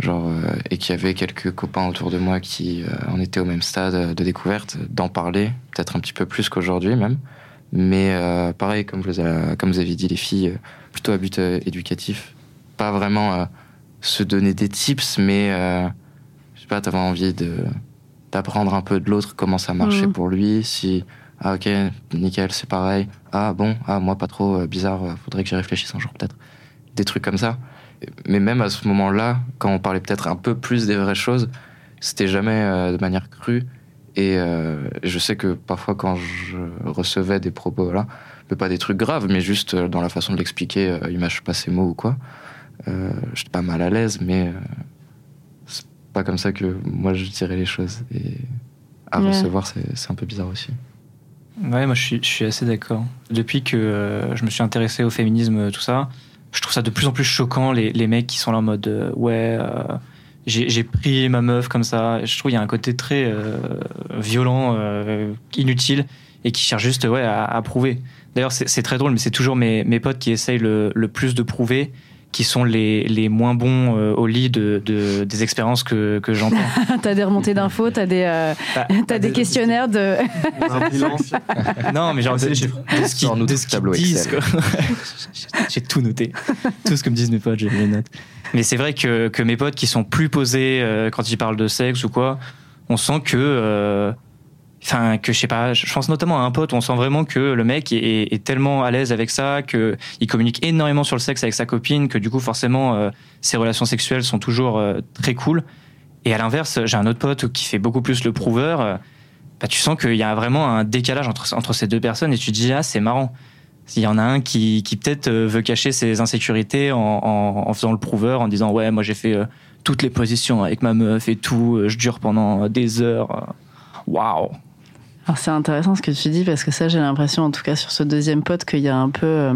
genre, et qu'il y avait quelques copains autour de moi qui en étaient au même stade de découverte, d'en parler, peut-être un petit peu plus qu'aujourd'hui même. Mais euh, pareil, comme vous, avez, comme vous avez dit, les filles, plutôt à but euh, éducatif. Pas vraiment euh, se donner des tips, mais je sais pas, t'avais envie de d'apprendre un peu de l'autre comment ça marchait Mhm. pour lui. Si ah ok nickel c'est pareil. Ah bon ah moi pas trop euh, bizarre. euh, faudrait que j'y réfléchisse un jour peut-être. Des trucs comme ça. Mais même à ce moment-là, quand on parlait peut-être un peu plus des vraies choses, c'était jamais euh, de manière crue. Et je sais que parfois quand je recevais des propos là, mais pas des trucs graves, mais juste dans la façon de l'expliquer, il mâche pas ses mots ou quoi. J'étais pas mal à l'aise, mais c'est pas comme ça que moi je dirais les choses. Et à recevoir, c'est un peu bizarre aussi. Ouais, moi je suis, assez d'accord. Depuis que euh, je me suis intéressé au féminisme, euh, tout ça, je trouve ça de plus en plus choquant les, les mecs qui sont là en mode euh, ouais, j'ai pris ma meuf comme ça. Je trouve il y a un côté très violent, inutile et qui cherche juste ouais à, à prouver. D'ailleurs c'est très drôle, mais c'est toujours mes, mes potes qui essayent le, le plus de prouver qui sont les, les moins bons euh, au lit de, de- des expériences que, que j'entends. T'as des remontées d'infos, t'as des euh, Bah, t'as des questionnaires de. Un bilan. Non, mais genre, de, de- de ce qu'ils disent. Quoi. J'ai tout noté. Tout ce que me disent mes potes, j'ai les notes. Mais c'est vrai que, que mes potes qui sont plus posés euh, quand ils parlent de sexe ou quoi, on sent que. Enfin, que je sais pas, je pense notamment à un pote, on sent vraiment que le mec est, tellement à l'aise avec ça, que il communique énormément sur le sexe avec sa copine, que du coup, forcément, euh, ses relations sexuelles sont toujours euh, très cool. Et à l'inverse, j'ai un autre pote qui fait beaucoup plus le prouveur. euh, bah, tu sens qu'il y a vraiment un décalage entre, entre ces deux personnes et tu te dis, ah, c'est marrant. S'il y en a un qui, qui peut-être veut cacher ses insécurités en, en, en faisant le prouveur, en disant, ouais, moi j'ai fait toutes les positions avec ma meuf et tout, je dure pendant des heures. Waouh! Alors c'est intéressant ce que tu dis parce que ça j'ai l'impression en tout cas sur ce deuxième pote qu'il y a un peu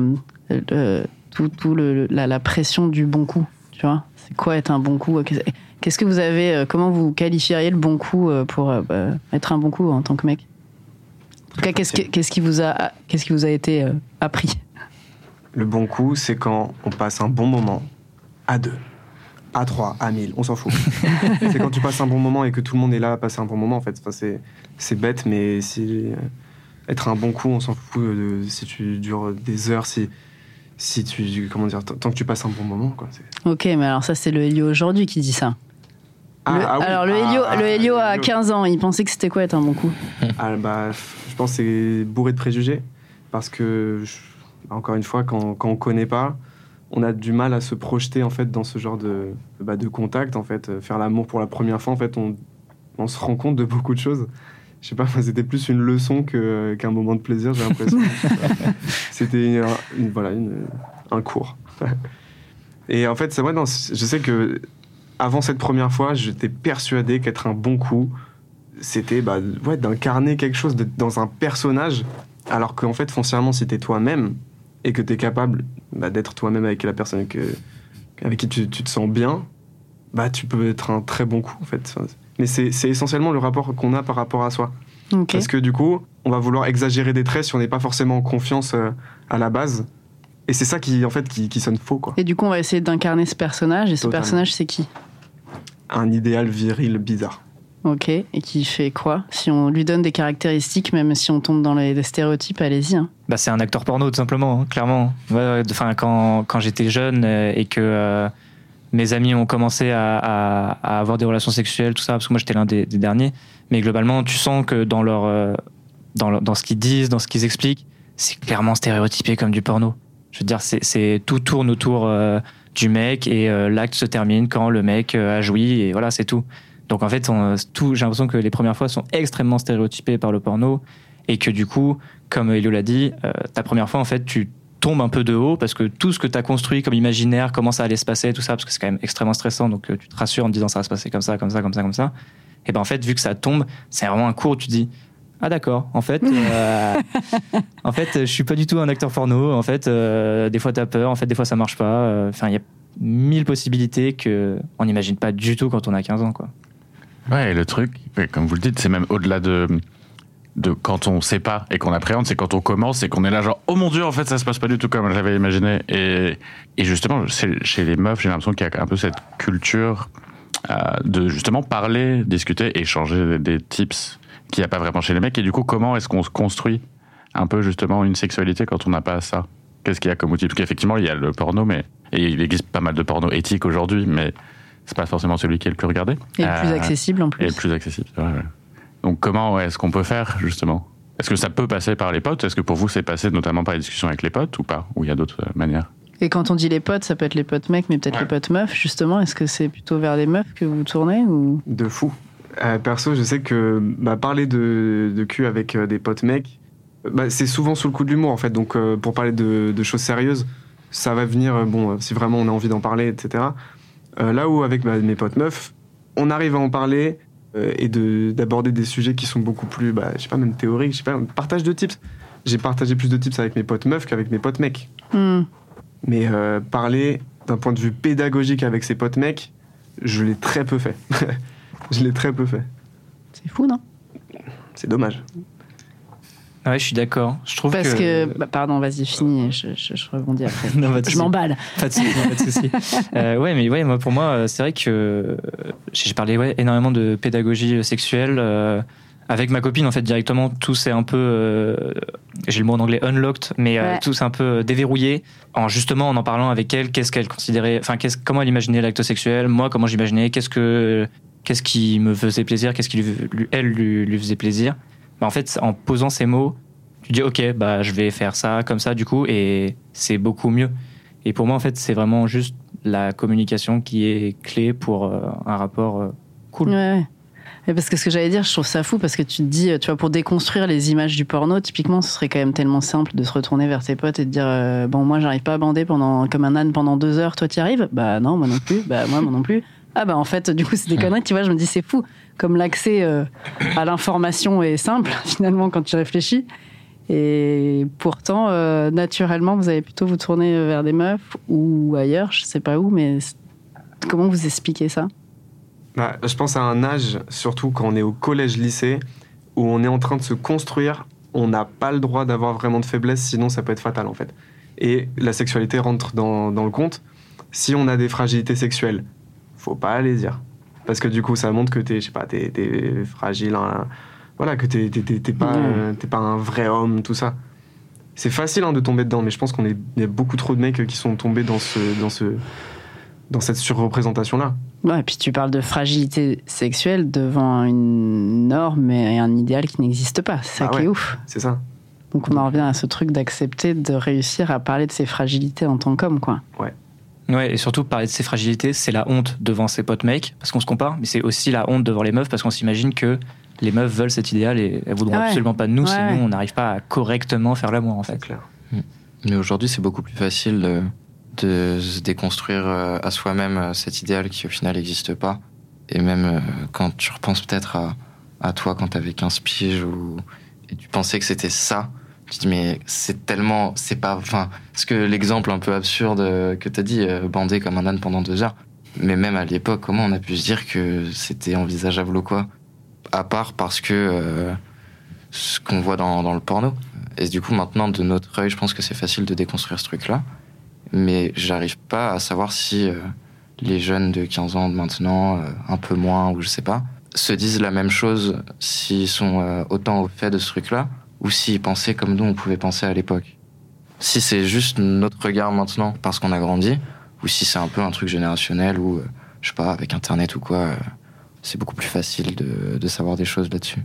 euh, tout, le, la, pression du bon coup, tu vois. C'est quoi être un bon coup Qu'est-ce qu'est-ce que vous avez euh, Comment vous qualifieriez le bon coup euh, pour euh, bah, être un bon coup en tant que mec? En tout cas, qu'est-ce que- qu'est-ce qui vous a qu'est-ce qui vous a été euh, appris? Le bon coup, c'est quand on passe un bon moment à deux, à trois, à mille, on s'en fout. c'est quand tu passes un bon moment et que tout le monde est là à passer un bon moment, en fait. Enfin, c'est, c'est bête, mais si, euh, être un bon coup, on s'en fout de, si tu dures des heures, si, si tu. Comment dire Tant que tu passes un bon moment, quoi. c'est- Ok, mais alors ça c'est le Helio aujourd'hui qui dit ça. Ah, Le- ah oui. alors le Ah, Helio, ah, le Helio à Helio. 15 ans, il pensait que c'était quoi être un bon coup? Ah, bah, je pense que c'est bourré de préjugés. Parce que, je- encore une fois, quand, quand on connaît pas, on a du mal à se projeter en fait dans ce genre de, bah, de contact en fait. Euh, Faire l'amour pour la première fois, en fait, on, on se rend compte de beaucoup de choses. Je sais pas, moi, c'était plus une leçon que- qu'un moment de plaisir, j'ai l'impression. c'était un, une- voilà, une- un cours. Et en fait, c'est vrai, non, je sais que avant cette première fois, j'étais persuadé qu'être un bon coup, c'était bah, ouais, d'incarner quelque chose, d'être dans un personnage, alors qu'en fait, foncièrement, t'es toi-même et que t'es capable bah, d'être toi-même avec la personne que, avec qui tu, tu te sens bien, bah, tu peux être un très bon coup, en fait. Mais c'est essentiellement le rapport qu'on a par rapport à soi. Parce que du coup, on va vouloir exagérer des traits si on n'est pas forcément en confiance euh, à la base. Et c'est ça qui, en fait, qui, qui sonne faux, quoi. Et du coup, on va essayer d'incarner ce personnage. Et ce Totalement. personnage, c'est qui? Un idéal viril bizarre. Ok. Et qui fait quoi Si on lui donne des caractéristiques, même si on tombe dans les, stéréotypes, allez-y. hein. Bah, c'est un acteur porno, tout simplement, hein, clairement. Quand, quand j'étais jeune euh, et que euh, mes amis ont commencé à, avoir des relations sexuelles, tout ça, parce que moi j'étais l'un des, derniers, mais globalement, tu sens que dans, leur, euh, dans, dans ce qu'ils disent, dans ce qu'ils expliquent, c'est clairement stéréotypé comme du porno. Je veux dire, c'est, tout tourne autour du mec et l'acte se termine quand le mec a joui et voilà, c'est tout. Donc en fait, on- tout, j'ai l'impression que les premières fois sont extrêmement stéréotypées par le porno et que du coup, comme Elio l'a dit, euh, ta première fois, en fait, tu tombes un peu de haut parce que tout ce que tu as construit comme imaginaire, comment ça allait se passer, tout ça, parce que c'est quand même extrêmement stressant, donc euh, tu te rassures en te disant ça va se passer comme ça, comme ça, comme ça, comme ça. Et ben en fait, vu que ça tombe, c'est vraiment un cours où tu dis ah d'accord, en fait, euh, en fait, je suis pas du tout un acteur porno. En fait, euh, des fois t'as peur, en fait, des fois ça marche pas. Euh, Enfin, il y a mille possibilités que on n'imagine pas du tout quand on a 15 ans, quoi. Ouais, et le truc, comme vous le dites, c'est même au-delà de, de quand on sait pas et qu'on appréhende, c'est quand on commence et qu'on est là genre, oh mon dieu, en fait, ça se passe pas du tout comme j'avais imaginé. Et, et justement, chez les meufs, j'ai l'impression qu'il y a un peu cette culture euh, de justement parler, discuter, échanger des, des tips qu'il n'y a pas vraiment chez les mecs. Et du coup, comment est-ce qu'on se construit un peu justement une sexualité quand on n'a pas ça? Qu'est-ce qu'il y a comme outil? Parce qu'effectivement, il y a le porno, mais et il existe pas mal de porno éthique aujourd'hui, mais c'est pas forcément celui qui est le plus regardé. Et le plus Euh, accessible en et plus. le plus accessible, ouais. Donc comment est-ce qu'on peut faire justement? Est-ce que ça peut passer par les potes? Est-ce que pour vous c'est passé notamment par les discussions avec les potes ou pas? Ou il y a d'autres euh, manières? Et quand on dit les potes, ça peut être les potes mecs, mais peut-être Ouais. les potes meufs, justement. Est-ce que c'est plutôt vers les meufs que vous tournez ou... De fou. Euh, perso, je sais que bah, parler de, de cul avec euh, des potes mecs, bah, c'est souvent sous le coup de l'humour en fait. Donc euh, pour parler de, de choses sérieuses, ça va venir, euh, bon, euh, si vraiment on a envie d'en parler, etc. Euh, là où avec bah, mes potes meufs, on arrive à en parler euh, et de- d'aborder des sujets qui sont beaucoup plus, bah, je sais pas, même théoriques, je sais pas, partage de tips. J'ai partagé plus de tips avec mes potes meufs qu'avec mes potes mecs. Hmm. Mais euh, parler d'un point de vue pédagogique avec ses potes mecs, je l'ai très peu fait. je l'ai très peu fait. C'est fou, non? C'est dommage. Ouais, je suis d'accord. Je trouve Parce que... que, bah, pardon, vas-y, finis. Je, je- je rebondis après. Non, je m'emballe. Pas de souci, pas de souci. Euh, ouais, mais ouais, moi, pour moi, euh, c'est vrai que euh, j'ai parlé ouais, énormément de pédagogie sexuelle. euh, avec ma copine, en fait, directement, tout s'est un peu. euh, j'ai le mot en anglais unlocked, mais Ouais. tout s'est un peu déverrouillé. En justement, en en parlant avec elle, qu'est-ce qu'elle considérait. Enfin, qu'est-ce- comment elle imaginait l'acte sexuel, moi, comment j'imaginais, qu'est-ce que. Qu'est-ce qui me faisait plaisir, qu'est-ce qui lui, lui- elle lui, lui faisait plaisir. Bah, en fait, en posant ces mots, tu dis ok, bah je vais faire ça comme ça du coup, et c'est beaucoup mieux. Et pour moi, en fait, c'est vraiment juste la communication qui est clé pour euh, un rapport euh, cool. Ouais, ouais. Et parce que ce que j'allais dire, je trouve ça fou parce que tu te dis, tu vois, pour déconstruire les images du porno, typiquement, ce serait quand même tellement simple de se retourner vers tes potes et de dire, euh, bon, moi, j'arrive pas à bander pendant, comme un âne pendant deux heures, toi, t'y arrives? Bah non, moi non plus. Bah moi, moi non plus. Ah bah en fait, du coup, c'est des conneries, tu vois, je me dis, c'est fou. Comme l'accès euh, à l'information est simple, finalement, quand tu réfléchis. Et pourtant, euh, naturellement, vous allez plutôt vous tourner vers des meufs ou ailleurs, je sais pas où, mais comment vous expliquez ça? Bah, je pense à un âge, surtout quand on est au collège-lycée, où on est en train de se construire. On n'a pas le droit d'avoir vraiment de faiblesse, sinon ça peut être fatal en fait. Et la sexualité rentre dans, dans le compte. Si on a des fragilités sexuelles, faut pas les dire. Parce que du coup, ça montre que t'es, je sais pas, t'es, t'es fragile, hein. voilà, que t'es, pas, Ouais. euh, t'es pas un vrai homme, tout ça. C'est facile hein, de tomber dedans, mais je pense qu'on est, y a beaucoup trop de mecs qui sont tombés dans ce, dans ce, dans cette surreprésentation-là. Ouais, et puis tu parles de fragilité sexuelle devant une norme et un idéal qui n'existe pas. C'est ça Ah qui est ouais. ouf. C'est ça. Donc on en revient à ce truc d'accepter de réussir à parler de ses fragilités en tant qu'homme, quoi. Ouais, et surtout, parler de ses fragilités, c'est la honte devant ses potes mecs, parce qu'on se compare, mais c'est aussi la honte devant les meufs, parce qu'on s'imagine que les meufs veulent cet idéal et elles voudront Ouais. absolument pas de nous, Ouais, sinon ouais. on n'arrive pas à correctement faire l'amour, en fait. Clair. Mais aujourd'hui, c'est beaucoup plus facile de, de se déconstruire euh, à soi-même euh, cet idéal qui, au final, n'existe pas. Et même euh, quand tu repenses peut-être à, à toi quand t'avais 15 piges ou, et tu pensais que c'était ça, te dis, mais c'est tellement. C'est pas. Enfin, parce que l'exemple un peu absurde que t'as dit, euh, bander comme un âne pendant deux heures, mais même à l'époque, comment on a pu se dire que c'était envisageable ou quoi? À part parce que. euh, ce qu'on voit dans, dans le porno. Et du coup, maintenant, de notre œil, je pense que c'est facile de déconstruire ce truc-là. Mais j'arrive pas à savoir si euh, les jeunes de 15 ans de maintenant, un peu moins, ou je sais pas, se disent la même chose s'ils sont autant au fait de ce truc-là, ou s'ils pensaient comme nous, on pouvait penser à l'époque. Si c'est juste notre regard maintenant parce qu'on a grandi, ou si c'est un peu un truc générationnel, ou euh, je sais pas, avec Internet ou quoi, euh, c'est beaucoup plus facile de, savoir des choses là-dessus.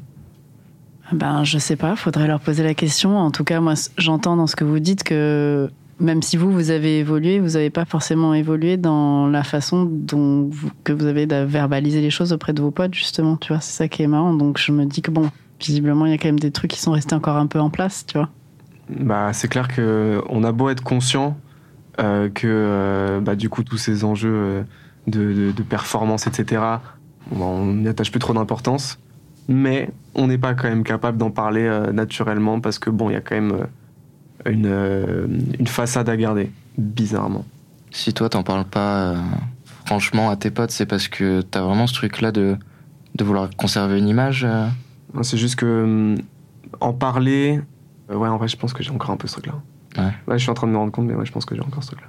Ben, je sais pas, faudrait leur poser la question. En tout cas, moi, j'entends dans ce que vous dites que même si vous, vous avez évolué, vous n'avez pas forcément évolué dans la façon dont vous- que vous avez de verbaliser les choses auprès de vos potes, justement. Tu vois, c'est ça qui est marrant. Donc, je me dis que bon, visiblement, il y a quand même des trucs qui sont restés encore un peu en place, tu vois. Bah, c'est clair que on a beau être conscient euh, que euh, bah, du coup tous ces enjeux euh, de, de- de performance, etc. bah, on n'y attache plus trop d'importance, mais on n'est pas quand même capable d'en parler euh, naturellement parce que bon, il y a quand même une, euh, une façade à garder, bizarrement. Si toi t'en parles pas euh, franchement à tes potes, c'est parce que t'as vraiment ce truc-là de, de vouloir conserver une image. C'est juste que hum, en parler, euh, ouais, en vrai, je pense que j'ai encore un peu ce truc-là. Ouais. je suis en train de me rendre compte, mais ouais, je pense que j'ai encore ce truc-là.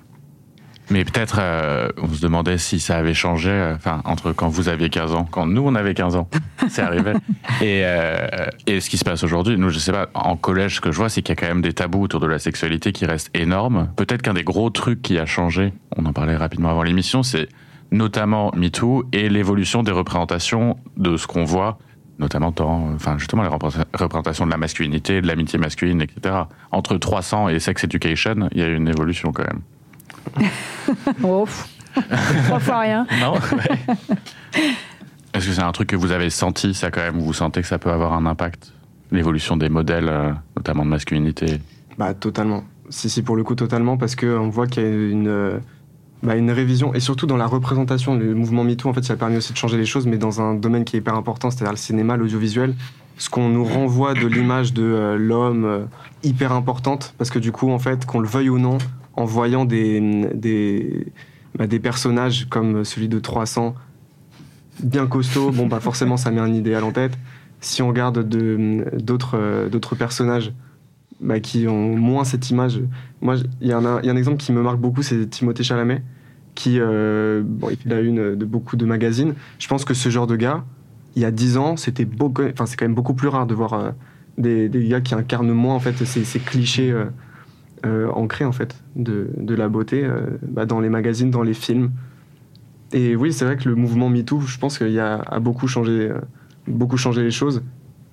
Mais peut-être, euh, on se demandait si ça avait changé, euh, entre quand vous aviez 15 ans, quand nous, on avait 15 ans, c'est arrivé, et, euh, et ce qui se passe aujourd'hui. Nous, je sais pas, en collège, ce que je vois, c'est qu'il y a quand même des tabous autour de la sexualité qui restent énormes. Peut-être qu'un des gros trucs qui a changé, on en parlait rapidement avant l'émission, c'est notamment MeToo et l'évolution des représentations de ce qu'on voit, notamment dans, enfin, justement, les représenta- représentations de la masculinité, de l'amitié masculine, etc. Entre 300 et Sex Education, il y a eu une évolution quand même. Oh, pff. trois fois rien. Non Est-ce que c'est un truc que vous avez senti, ça quand même, où vous sentez que ça peut avoir un impact L'évolution des modèles, euh, notamment de masculinité? Bah totalement. Si si pour le coup totalement parce que on voit qu'il y a une euh, bah, une révision et surtout dans la représentation le mouvement MeToo en fait ça a permis aussi de changer les choses mais dans un domaine qui est hyper important c'est-à-dire le cinéma l'audiovisuel. Ce qu'on nous renvoie de l'image de euh, l'homme euh, hyper importante parce que du coup en fait qu'on le veuille ou non en voyant des des bah, des personnages comme celui de 300 bien costaud bon bah forcément ça met un idéal en tête. Si on regarde de- d'autres euh, personnages bah, qui ont moins cette image. Moi, il y, y a un exemple qui me marque beaucoup, c'est Timothée Chalamet, qui euh, bon, une de beaucoup de magazines. Je pense que ce genre de gars, il y a 10 ans, c'était enfin c'est quand même beaucoup plus rare de voir euh, des, gars qui incarnent moins en fait ces, clichés euh, euh, ancrés en fait de, la beauté bah, dans les magazines, dans les films. Et oui, c'est vrai que le mouvement MeToo, je pense qu'il a, a beaucoup changé, beaucoup changé les choses.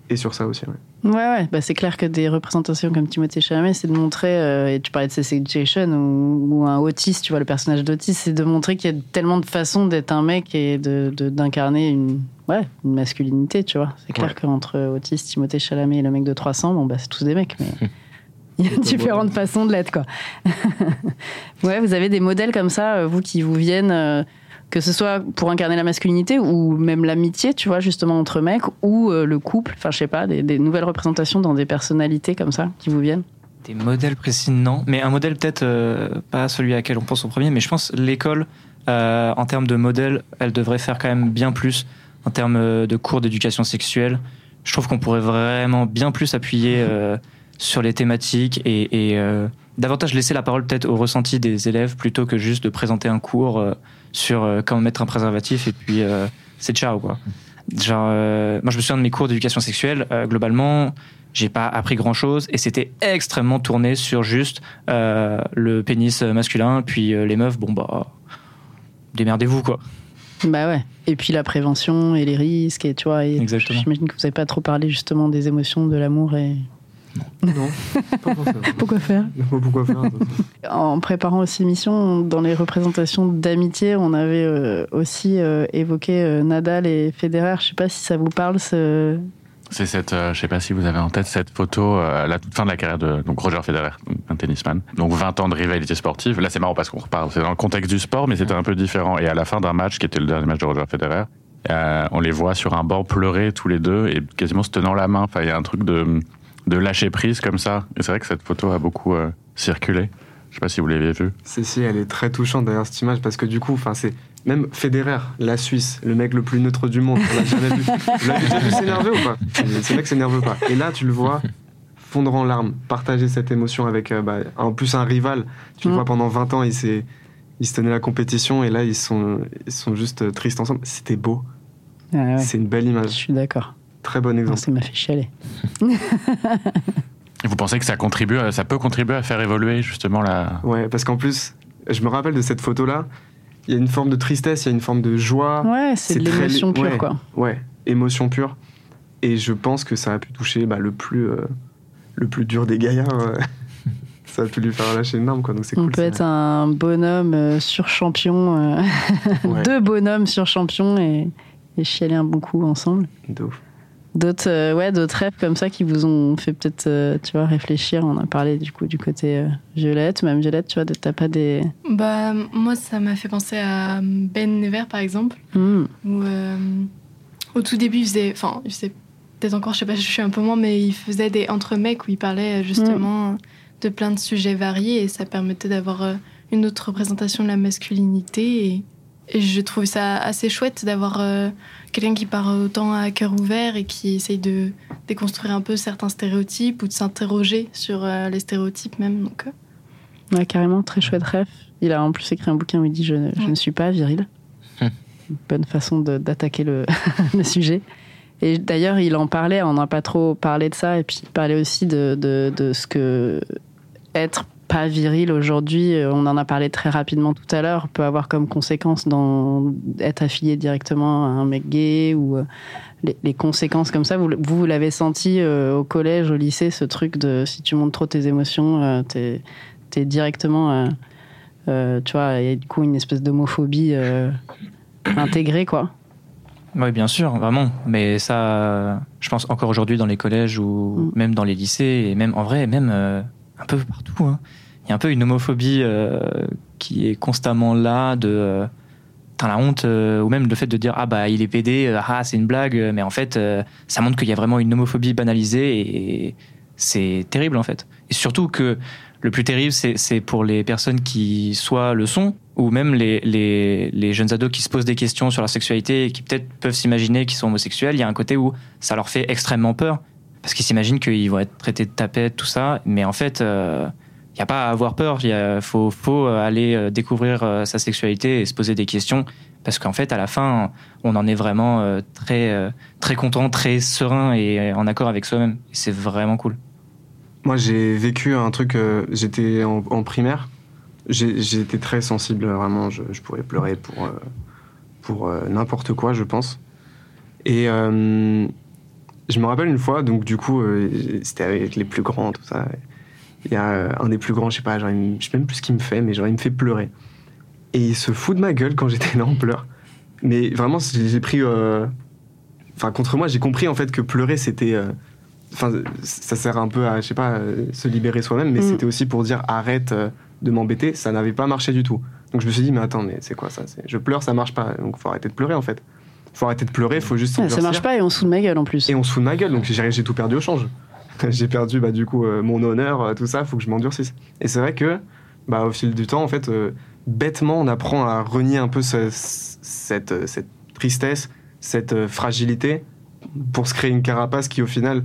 Et sur ça aussi. ouais. Ouais, ouais, bah c'est clair que des représentations comme Timothée Chalamet, c'est de montrer, euh, et tu parlais de Sex Education ou, ou un autiste, tu vois, le personnage d'autiste, c'est de montrer qu'il y a tellement de façons d'être un mec et de, de- d'incarner une, ouais, une masculinité, tu vois. C'est clair Ouais. qu'entre autiste, Timothée Chalamet et le mec de 300, bon, bah c'est tous des mecs, mais il y a différentes façons de l'être, quoi. ouais, vous avez des modèles comme ça, euh, vous, qui vous viennent. euh, que ce soit pour incarner la masculinité ou même l'amitié, tu vois, justement entre mecs, ou euh, le couple, enfin je sais pas, des, des nouvelles représentations dans des personnalités comme ça qui vous viennent. Des modèles précis, non. Mais un modèle peut-être euh, pas celui à quel on pense en premier, mais je pense l'école, euh, en termes de modèle, elle devrait faire quand même bien plus en termes de cours d'éducation sexuelle. Je trouve qu'on pourrait vraiment bien plus appuyer euh, sur les thématiques et, et, davantage laisser la parole peut-être au ressenti des élèves plutôt que juste de présenter un cours sur euh, comment mettre un préservatif et puis euh, c'est ciao quoi. Genre, euh, moi je me souviens de mes cours d'éducation sexuelle, globalement, j'ai pas appris grand chose et c'était extrêmement tourné sur juste le pénis masculin, puis les meufs, bon bah, démerdez-vous quoi. Bah ouais. Et puis la prévention et les risques, et tu vois, et Exactement. j'imagine que vous n'avez pas trop parlé justement des émotions, de l'amour et. Non. Pourquoi faire Pourquoi faire En préparant aussi l'émission, dans les représentations d'amitié, on avait euh, aussi euh, évoqué euh, Nadal et Federer. Je sais pas si ça vous parle. Ce... C'est cette, euh, je sais pas si vous avez en tête cette photo euh, à la toute fin de la carrière de donc Roger Federer, donc un tennisman. Donc 20 ans de rivalité sportive. Là, c'est marrant parce qu'on reparle, c'est dans le contexte du sport, mais c'était un peu différent. Et à la fin d'un match, qui était le dernier match de Roger Federer, euh, on les voit sur un banc pleurer tous les deux et quasiment se tenant la main. Enfin, il y a un truc de, de lâcher prise comme ça. Et c'est vrai que cette photo a beaucoup euh, circulé. Je sais pas si vous l'avez vue. Si, si, elle est très touchante d'ailleurs cette image parce que du coup, enfin, c'est même Federer, la Suisse, le mec le plus neutre du monde. On l'a jamais vu. Vous l'avez déjà vu s'énerver ou pas? Ce mec s'énerve pas. Et là, tu le vois fondre en larmes, partager cette émotion avec, euh, bah, en plus un rival. Tu le Mm. vois pendant 20 ans, il s'est, il se tenait la compétition et là, ils sont, ils sont juste euh, tristes ensemble. C'était beau. Ah ouais, C'est une belle je image. suis d'accord. Très bon Non, exemple. Ça m'a fait chialer. Et vous pensez que ça contribue, à- ça peut contribuer à faire évoluer justement la. Ouais, parce qu'en plus, je me rappelle de cette photo-là. Il y a une forme de tristesse, il y a une forme de joie. Ouais, c'est de très l'émotion li- pure, ouais. quoi. Ouais, émotion pure. Et je pense que ça a pu toucher bah, le plus euh, le plus dur des gaillards. euh. ça a pu lui faire lâcher une larme, quoi. Donc c'est On cool. peut ça. être un bonhomme euh, sur champion, euh, Ouais. deux bonhommes sur champion et, et chialer un bon coup ensemble. De ouf. D'autres euh, ouais, d'autres rêves comme ça qui vous ont fait peut-être euh, tu vois réfléchir. On a parlé du coup du côté euh, Violette, même Violette, tu vois, t'as pas des Bah, moi, ça m'a fait penser à Ben Never, par exemple, Hmm. où euh, au tout début, il faisait, enfin, il faisait peut-être encore, je sais pas, je suis un peu moins, mais il faisait des entre mecs où il parlait euh, justement de plein de sujets variés et ça permettait d'avoir euh, une autre représentation de la masculinité. Et, et je trouve ça assez chouette d'avoir euh, quelqu'un qui part autant à cœur ouvert et qui essaye de déconstruire un peu certains stéréotypes ou de s'interroger sur euh, les stéréotypes même. Donc, euh, Ouais, carrément, très chouette rêve. Il a en plus écrit un bouquin où il dit Je, ne- je ne suis pas viril. Hum. Une bonne façon d'attaquer le, le sujet. Et d'ailleurs, il en parlait, on n'a pas trop parlé de ça, et puis il parlait aussi de, de, de ce que être pas viril aujourd'hui, euh, on en a parlé très rapidement tout à l'heure, peut avoir comme conséquence dans être affilié directement à un mec gay ou euh, les, les conséquences comme ça. Vous, vous, vous l'avez senti euh, au collège, au lycée, ce truc de si tu montres trop tes émotions, euh, t'es directement, euh, tu vois, il y a du coup une espèce d'homophobie intégrée, quoi. Oui, bien sûr, vraiment. Mais ça, je pense encore aujourd'hui dans les collèges ou Mm. même dans les lycées, et même en vrai, même un peu partout. hein. Il y a un peu une homophobie euh, qui est constamment là de. euh, la honte, euh, ou même le fait de dire Ah bah il est pédé, euh, ah c'est une blague, mais en fait ça montre qu'il y a vraiment une homophobie banalisée et c'est terrible en fait. Et surtout que le plus terrible c'est pour les personnes qui soit le sont, ou même les, les, les jeunes ados qui se posent des questions sur leur sexualité et qui peut-être peuvent s'imaginer qu'ils sont homosexuels, il y a un côté où ça leur fait extrêmement peur parce qu'ils s'imaginent qu'ils vont être traités de tapettes, tout ça. Mais en fait, il n'y a pas à avoir peur. Il faut, faut aller euh, découvrir euh, sa sexualité et se poser des questions parce qu'en fait, à la fin, on en est vraiment euh, très, euh, très content, très serein et en accord avec soi-même. C'est vraiment cool. Moi, j'ai vécu un truc. euh, J'étais en, primaire. Été très sensible, vraiment. Je, pourrais pleurer pour, euh, pour euh, n'importe quoi, je pense. Et euh, je me rappelle une fois, donc du coup, euh, c'était avec les plus grands, tout ça. Il y a euh, un des plus grands, je sais pas, genre, me- je sais même plus ce qu'il me fait, mais genre, il me fait pleurer. Et il se fout de ma gueule quand j'étais là en pleurs. Mais vraiment, j'ai pris. euh, Enfin, contre moi, j'ai compris en fait que pleurer, c'était. euh, Enfin, ça sert un peu à, je sais pas, se libérer soi-même, mais Mm. c'était aussi pour dire arrête de m'embêter. Ça n'avait pas marché du tout. Donc je me suis dit, mais attends, mais c'est quoi ça? Je pleure, ça marche pas. Donc faut arrêter de pleurer en fait. Faut arrêter de pleurer, faut juste Ah, ça marche pas et on se fout de ma gueule en plus. Et on se fout de ma gueule, donc j'ai j'ai tout perdu au change. j'ai perdu bah, du coup euh, mon honneur, euh, tout ça, faut que je m'endurcisse. Et c'est vrai que bah, au fil du temps, en fait, euh, bêtement, on apprend à renier un peu ce- cette, cette tristesse, cette fragilité, pour se créer une carapace qui au final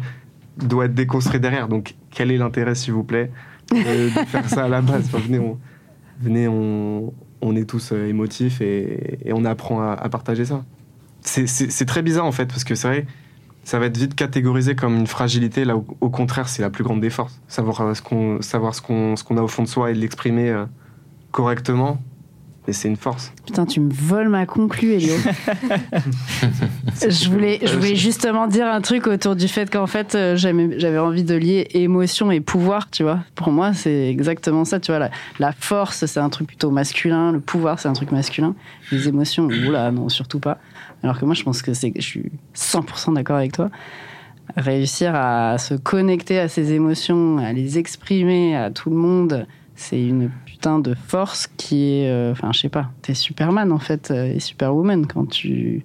doit être déconstruite derrière. Donc quel est l'intérêt, s'il vous plaît, de, faire ça à la base? Venez, on, venez on, est tous émotifs et, on apprend à, partager ça. C'est très bizarre en fait, parce que c'est vrai, ça va être vite catégorisé comme une fragilité, là où au contraire c'est la plus grande des forces. Savoir euh, ce qu'on savoir ce qu'on ce qu'on a au fond de soi et l'exprimer euh, correctement, et c'est une force. Putain, tu me voles ma conclue, Elio. je, voulais, je voulais justement dire un truc autour du fait qu'en fait, euh, j'avais envie de lier émotion et pouvoir, tu vois. Pour moi, c'est exactement ça, tu vois. La, la force, c'est un truc plutôt masculin. Le pouvoir, c'est un truc masculin. Les émotions, oula, non, surtout pas. Alors que moi, je pense que c'est, je suis 100% d'accord avec toi. Réussir à se connecter à ses émotions, à les exprimer à tout le monde, c'est une putain de force qui est. euh, Enfin, je sais pas, t'es Superman en fait, euh, et Superwoman quand tu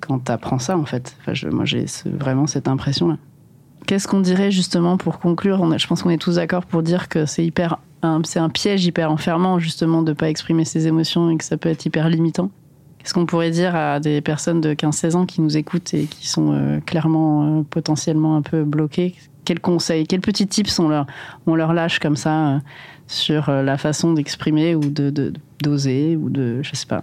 quand t'apprends ça en fait. Moi, j'ai vraiment cette impression-là. Qu'est-ce qu'on dirait justement pour conclure? Je pense qu'on est tous d'accord pour dire que c'est hyper. un- C'est un piège hyper enfermant justement de pas exprimer ses émotions et que ça peut être hyper limitant. Qu'est-ce qu'on pourrait dire à des personnes de 15-16 ans qui nous écoutent et qui sont euh, clairement euh, potentiellement un peu bloquées? Quels conseils, quels petits tips on leur, on leur lâche comme ça euh, sur la façon d'exprimer ou de d'oser ou de je sais pas?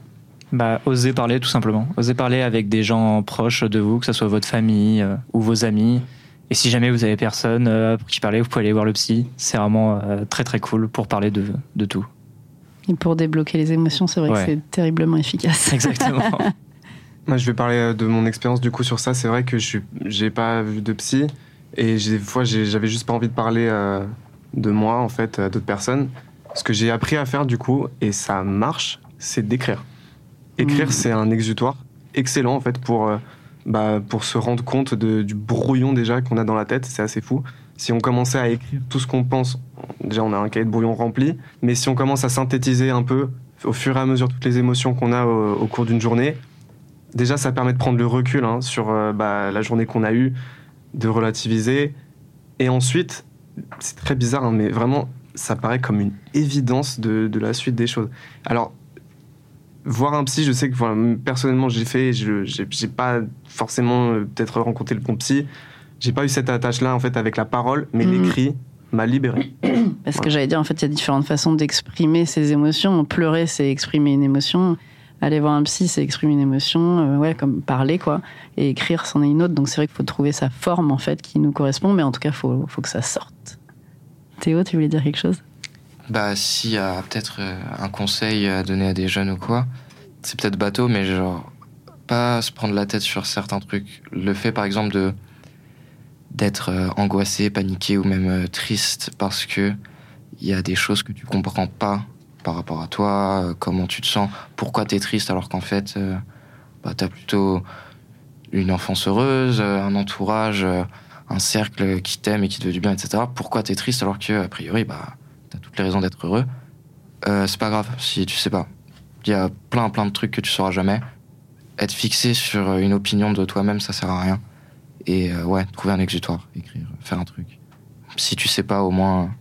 Bah, osez parler tout simplement. Osez parler avec des gens proches de vous, que ce soit votre famille ou vos amis. Et si jamais vous avez personne pour qui parler, vous pouvez aller voir le psy. C'est vraiment très très cool pour parler de, de tout. Et pour débloquer les émotions, c'est vrai Ouais. que c'est terriblement efficace. Exactement. Moi, je vais parler euh, de mon expérience du coup sur ça. C'est vrai que je j'ai pas vu de psy et des fois j'avais juste pas envie de parler euh, de moi en fait à d'autres personnes. Ce que j'ai appris à faire du coup et ça marche, c'est d'écrire. Écrire, Mhm. c'est un exutoire excellent en fait pour euh, bah, pour se rendre compte de- du brouillon déjà qu'on a dans la tête. C'est assez fou. Si on commençait à écrire tout ce qu'on pense, déjà on a un cahier de brouillon rempli. Mais si on commence à synthétiser un peu au fur et à mesure toutes les émotions qu'on a au- cours d'une journée, déjà, ça permet de prendre le recul hein, sur euh, bah, la journée qu'on a eue, de relativiser. Et ensuite, c'est très bizarre, hein, mais vraiment, ça paraît comme une évidence de, la suite des choses. Alors, voir un psy, je sais que personnellement, j'ai fait, je j'ai pas forcément euh, peut-être rencontré le bon psy. J'ai pas eu cette attache-là, en fait, avec la parole, mais Mhm. l'écrit m'a libéré. Parce que j'allais dire, en fait, il y a différentes façons d'exprimer ses émotions. Pleurer, c'est exprimer une émotion. Aller voir un psy, c'est exprimer une émotion. Euh, ouais, comme parler, quoi. Et écrire, c'en est une autre. Donc c'est vrai qu'il faut trouver sa forme, en fait, qui nous correspond. Mais en tout cas, il faut, faut que ça sorte. Théo, tu voulais dire quelque chose? Bah, s'il y a peut-être euh, un conseil à donner à des jeunes ou quoi, c'est peut-être bateau, mais genre, pas se prendre la tête sur certains trucs. Le fait, par exemple, de d'être euh, angoissé, paniqué ou même euh, triste parce que il y a des choses que tu comprends pas par rapport à toi, euh, comment tu te sens, pourquoi tu es triste alors qu'en fait, bah, tu as plutôt une enfance heureuse, un entourage, un cercle qui t'aime et qui te veut du bien, etc. Pourquoi tu es triste alors que, a priori, bah, t'as toutes les raisons d'être heureux? Euh, c'est pas grave si tu sais pas. Il y a plein plein de trucs que tu sauras jamais. Être fixé sur une opinion de toi-même, ça sert à rien. Et euh, ouais, trouver un exutoire, écrire, faire un truc. Si tu sais pas, au moins,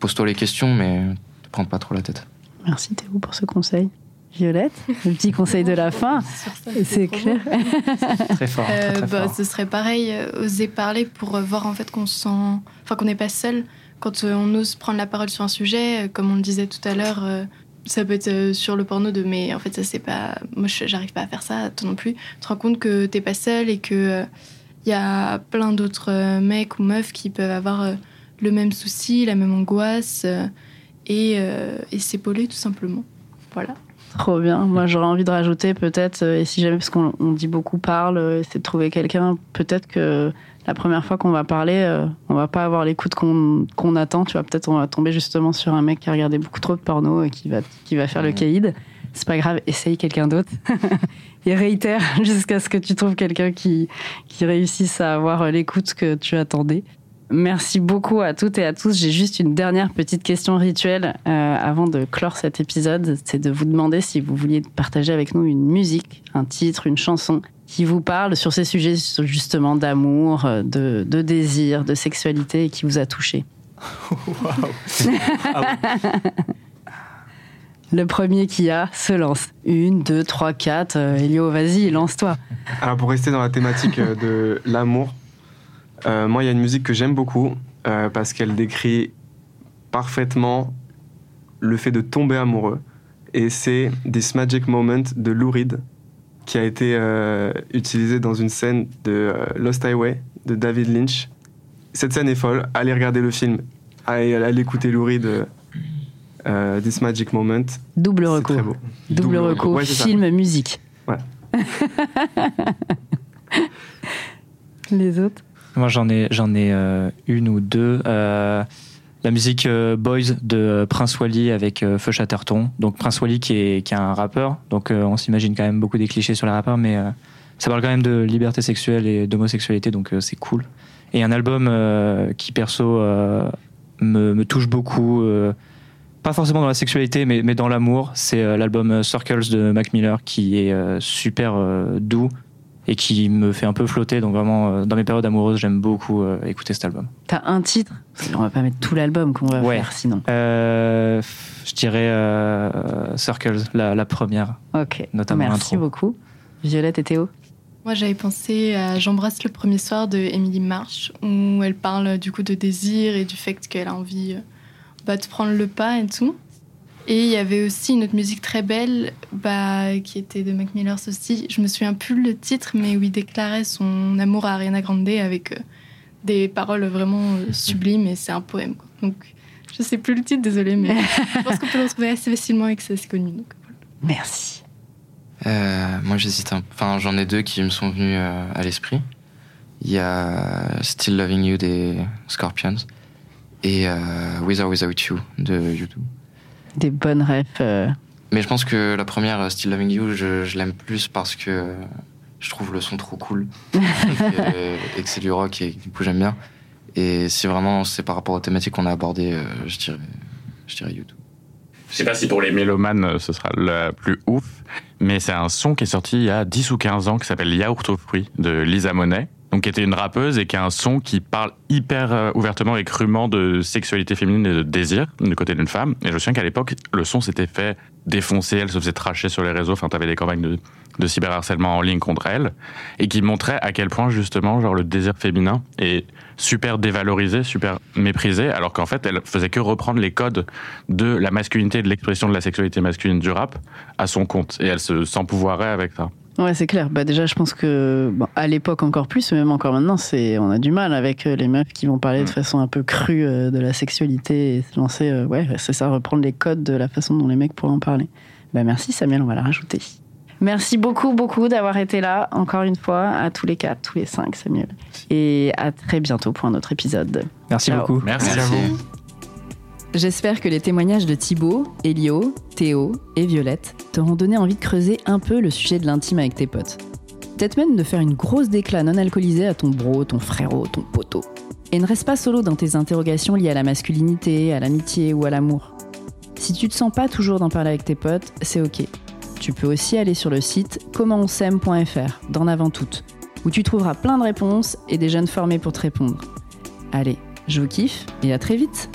pose-toi les questions, mais te prends pas trop la tête. Merci Théo pour ce conseil. Violette, le petit conseil de la fin. C'est clair. très fort. Euh, très, très bah, fort. ce serait pareil, euh, oser parler pour voir en fait qu'on se sent, enfin qu'on n'est pas seul quand on ose prendre la parole sur un sujet, comme on le disait tout à l'heure. ça peut être sur le porno de mais en fait ça c'est pas moi je- j'arrive pas à faire ça toi non plus tu te rends compte que t'es pas seul et que il y a plein d'autres euh, mecs ou meufs qui peuvent avoir euh, le même souci la même angoisse euh, et, euh, et s'épauler tout simplement voilà Trop bien. Moi, j'aurais envie de rajouter peut-être, et si jamais, parce qu'on on dit beaucoup parle, c'est de trouver quelqu'un, peut-être que la première fois qu'on va parler, euh, on va pas avoir l'écoute qu'on qu'on attend. Tu vois, peut-être on va tomber justement sur un mec qui a regardé beaucoup trop de porno et qui va, qui va faire le caïd. C'est pas grave, essaye quelqu'un d'autre. et réitère jusqu'à ce que tu trouves quelqu'un qui, qui réussisse à avoir l'écoute que tu attendais. Merci beaucoup à toutes et à tous. J'ai juste une dernière petite question rituelle euh, avant de clore cet épisode. C'est de vous demander si vous vouliez partager avec nous une musique, un titre, une chanson qui vous parle sur ces sujets justement d'amour, euh, de, de désir, de sexualité et qui vous a touché. Le premier qui a se lance. Une, deux, trois, quatre. Euh, Elio, vas-y, lance-toi. Alors pour rester dans la thématique euh, de l'amour, euh, moi il y a une musique que j'aime beaucoup parce qu'elle décrit parfaitement le fait de tomber amoureux. Et c'est This Magic Moment de Lou Reed qui a été utilisé dans une scène de Lost Highway de David Lynch. Cette scène est folle, allez regarder le film, allez, allez écouter Lou Reed. Euh, This Magic Moment. Double C'est recours. très beau. Double, Double recours, ouais, c'est ça. film, musique. Ouais. Les autres Moi, j'en ai, j'en ai euh, une ou deux. Euh, la musique euh, Boys de Prince Wally avec euh, Feu Chatterton. Donc Prince Wally qui est, qui est un rappeur. Donc euh, on s'imagine quand même beaucoup des clichés sur les rappeurs, mais euh, ça parle quand même de liberté sexuelle et d'homosexualité, donc euh, c'est cool. Et un album euh, qui perso euh, me, me touche beaucoup. Pas forcément dans la sexualité, mais, mais dans l'amour. C'est euh, l'album euh, Circles de Mac Miller qui est euh, super euh, doux et qui me fait un peu flotter. Donc vraiment, euh, dans mes périodes amoureuses, j'aime beaucoup euh, écouter cet album. T'as un titre? Parce qu'on va pas mettre tout l'album qu'on va Ouais. faire sinon. Euh, je dirais euh, Circles, la, la première. Ok. Notamment Merci beaucoup. Violette et Théo? Moi, j'avais pensé à J'embrasse le premier soir de Emily March, où elle parle du coup de désir et du fait qu'elle a envie euh, bah, de prendre le pas et tout. Et il y avait aussi une autre musique très belle, bah, qui était de Mac Miller aussi. Je me souviens plus le titre, mais où il déclarait son amour à Ariana Grande avec euh, des paroles vraiment euh, sublimes, et c'est un poème. quoi. Donc, je sais plus le titre, désolé, mais je pense qu'on peut le retrouver assez facilement et que c'est assez connu. Donc. Merci. Euh, moi, j'hésite un Enfin, j'en ai deux qui me sont venus euh, à l'esprit. Il y a Still Loving You des Scorpions et euh, With or Without You de YouTube. Des bonnes refs. euh, Mais je pense que la première, euh, Still Loving You, je, je l'aime plus parce que je trouve le son trop cool et, que, et que c'est du rock et du coup j'aime bien. Et si vraiment c'est par rapport aux thématiques qu'on a abordées, je dirais, je dirais YouTube. Je sais pas si pour les mélomanes ce sera le plus ouf, mais c'est un son qui est sorti il y a 10 ou 15 ans qui s'appelle Yaourt aux fruits de Lisa Monet. Donc qui était une rappeuse et qui a un son qui parle hyper euh, ouvertement et crûment de sexualité féminine et de désir du côté d'une femme. Et je me souviens qu'à l'époque, le son s'était fait défoncer, elle se faisait tracher sur les réseaux, enfin t'avais des campagnes de, de cyberharcèlement en ligne contre elle, et qui montrait à quel point justement genre le désir féminin est super dévalorisé, super méprisé, alors qu'en fait elle faisait que reprendre les codes de la masculinité de l'expression de la sexualité masculine du rap à son compte, et elle se s'empouvoirait avec ça. Ouais, c'est clair. Bah déjà, je pense que bon, à l'époque encore plus, mais même encore maintenant, c'est on a du mal avec euh, les meufs qui vont parler de façon un peu crue euh, de la sexualité et se lancer. euh, ouais, c'est ça, reprendre les codes de la façon dont les mecs pourraient en parler. Bah merci Samuel, on va la rajouter. Merci beaucoup, beaucoup d'avoir été là encore une fois à tous les quatre, tous les cinq, Samuel. Et à très bientôt pour un autre épisode. Merci Ciao. beaucoup. Merci, à vous. J'espère que les témoignages de Thibaut, Elio, Théo et Violette t'auront donné envie de creuser un peu le sujet de l'intime avec tes potes. Peut-être même de faire une grosse déclat non alcoolisée à ton bro, ton frérot, ton poteau. Et ne reste pas solo dans tes interrogations liées à la masculinité, à l'amitié ou à l'amour. Si tu te sens pas toujours d'en parler avec tes potes, c'est ok. Tu peux aussi aller sur le site commentonsème.fr, d'en avant toutes, où tu trouveras plein de réponses et des jeunes formés pour te répondre. Allez, je vous kiffe et à très vite